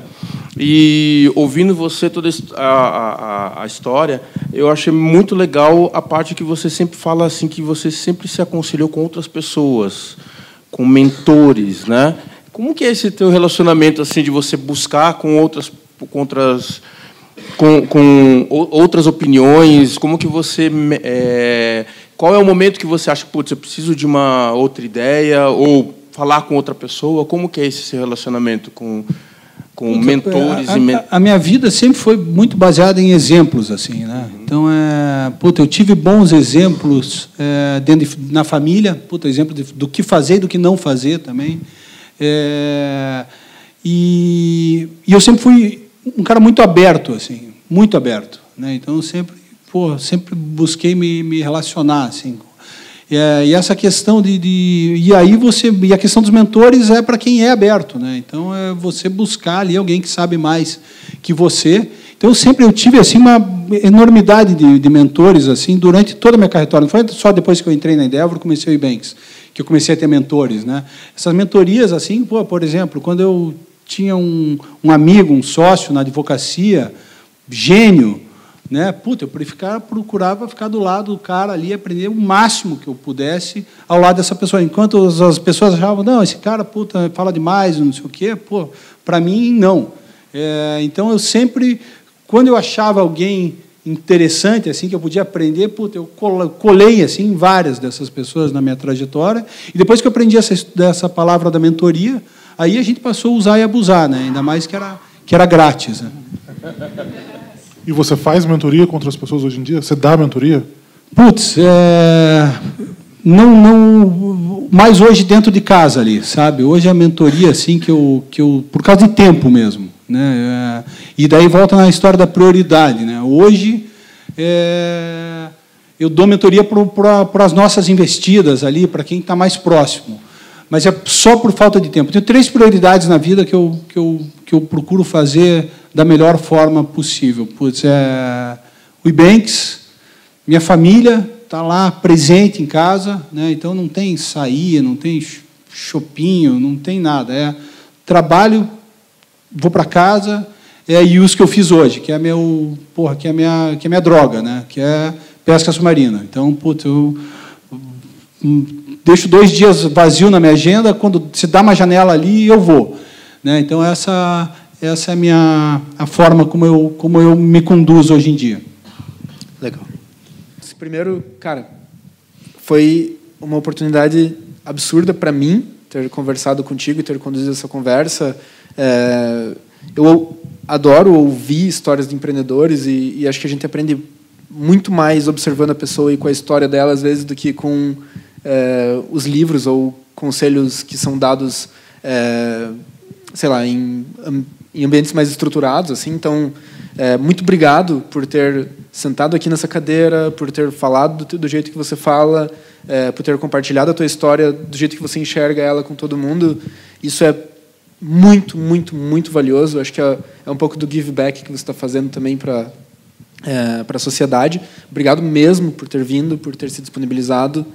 E ouvindo você toda a, a, a história, eu achei muito legal a parte que você sempre fala assim que você sempre se aconselhou com outras pessoas, com mentores, né? Como que é esse teu relacionamento assim de você buscar com outras com outras com, com ou- outras opiniões? Como que você é, qual é o momento que você acha, putz, eu preciso de uma outra ideia ou falar com outra pessoa? Como que é esse relacionamento com com Puta, mentores a, a, a minha vida sempre foi muito baseada em exemplos assim né? Então é puta, eu tive bons exemplos é, dentro de- na família puta, exemplo de- do que fazer e do que não fazer também. É, e, e eu sempre fui um cara muito aberto assim muito aberto né? Então eu sempre pô, sempre busquei me, me relacionar assim é, e essa questão de, de e aí você e a questão dos mentores é para quem é aberto, né? Então é você buscar ali alguém que sabe mais que você. Então eu sempre eu tive assim uma enormidade de, de mentores assim durante toda a minha carreira. Não foi só depois que eu entrei na Endeavor comecei o Ebanks que eu comecei a ter mentores, né? Essas mentorias assim, pô, por exemplo, quando eu tinha um, um amigo, um sócio na advocacia, gênio, né? Puta, eu preficava- procurava ficar do lado do cara ali, aprender o máximo que eu pudesse ao lado dessa pessoa. Enquanto as, as pessoas achavam, não, esse cara, puta, fala demais, não sei o quê, pô, para mim, não. É, então, eu sempre, quando eu achava alguém interessante assim que eu podia aprender, puta, eu col- colei assim várias dessas pessoas na minha trajetória. E depois que eu aprendi essa dessa palavra da mentoria, aí a gente passou a usar e abusar, né? Ainda mais que era que era grátis. Né? E você faz mentoria com outras pessoas hoje em dia? Você dá mentoria? Putz, é, não, não, mais hoje dentro de casa ali, sabe? Hoje é a mentoria assim que eu, que eu por causa de tempo mesmo, né? É, e daí volta na história da prioridade, né? Hoje é, eu dou mentoria para as nossas investidas ali, para quem está mais próximo, mas é só por falta de tempo. Tenho três prioridades na vida que eu, que eu, que eu procuro fazer da melhor forma possível. Putz, é o Ibanks, minha família está lá presente em casa, né? então não tem sair, não tem chopinho, não tem nada. É trabalho, vou para casa, é, e os que eu fiz hoje, que é meu, porra, que é minha, que é minha droga, né? que é pesca submarina. Então, putz, eu hum, deixo dois dias vazio na minha agenda, quando se dá uma janela ali, eu vou. Né? Então, essa, essa é a minha a forma como eu, como eu me conduzo hoje em dia. Legal. Esse primeiro, cara, foi uma oportunidade absurda para mim ter conversado contigo e ter conduzido essa conversa. É, eu adoro ouvir histórias de empreendedores e, e, acho que a gente aprende muito mais observando a pessoa e com a história dela às vezes do que com é, os livros ou conselhos que são dados, é, sei lá, em, em ambientes mais estruturados, assim. Então, é, muito obrigado por ter sentado aqui nessa cadeira, por ter falado do, do jeito que você fala, é, por ter compartilhado a tua história do jeito que você enxerga ela com todo mundo. Isso é muito, muito, muito valioso. Acho que é, é um pouco do give back que você está fazendo também para é, para a sociedade. Obrigado mesmo por ter vindo, por ter se disponibilizado.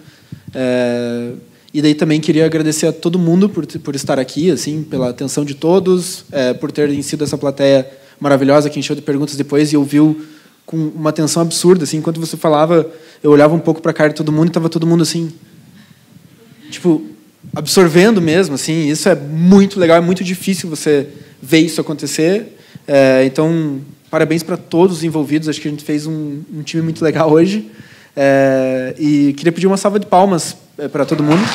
É, e daí também queria agradecer a todo mundo por, por estar aqui, assim, pela atenção de todos, é, por terem sido essa plateia maravilhosa que encheu de perguntas depois e ouviu com uma atenção absurda, assim, enquanto você falava, eu olhava um pouco para a cara de todo mundo e estava todo mundo assim, tipo, absorvendo mesmo, assim, isso é muito legal, é muito difícil você ver isso acontecer, é, então, parabéns para todos os envolvidos, acho que a gente fez um, um time muito legal hoje, é, e queria pedir uma salva de palmas para todo mundo.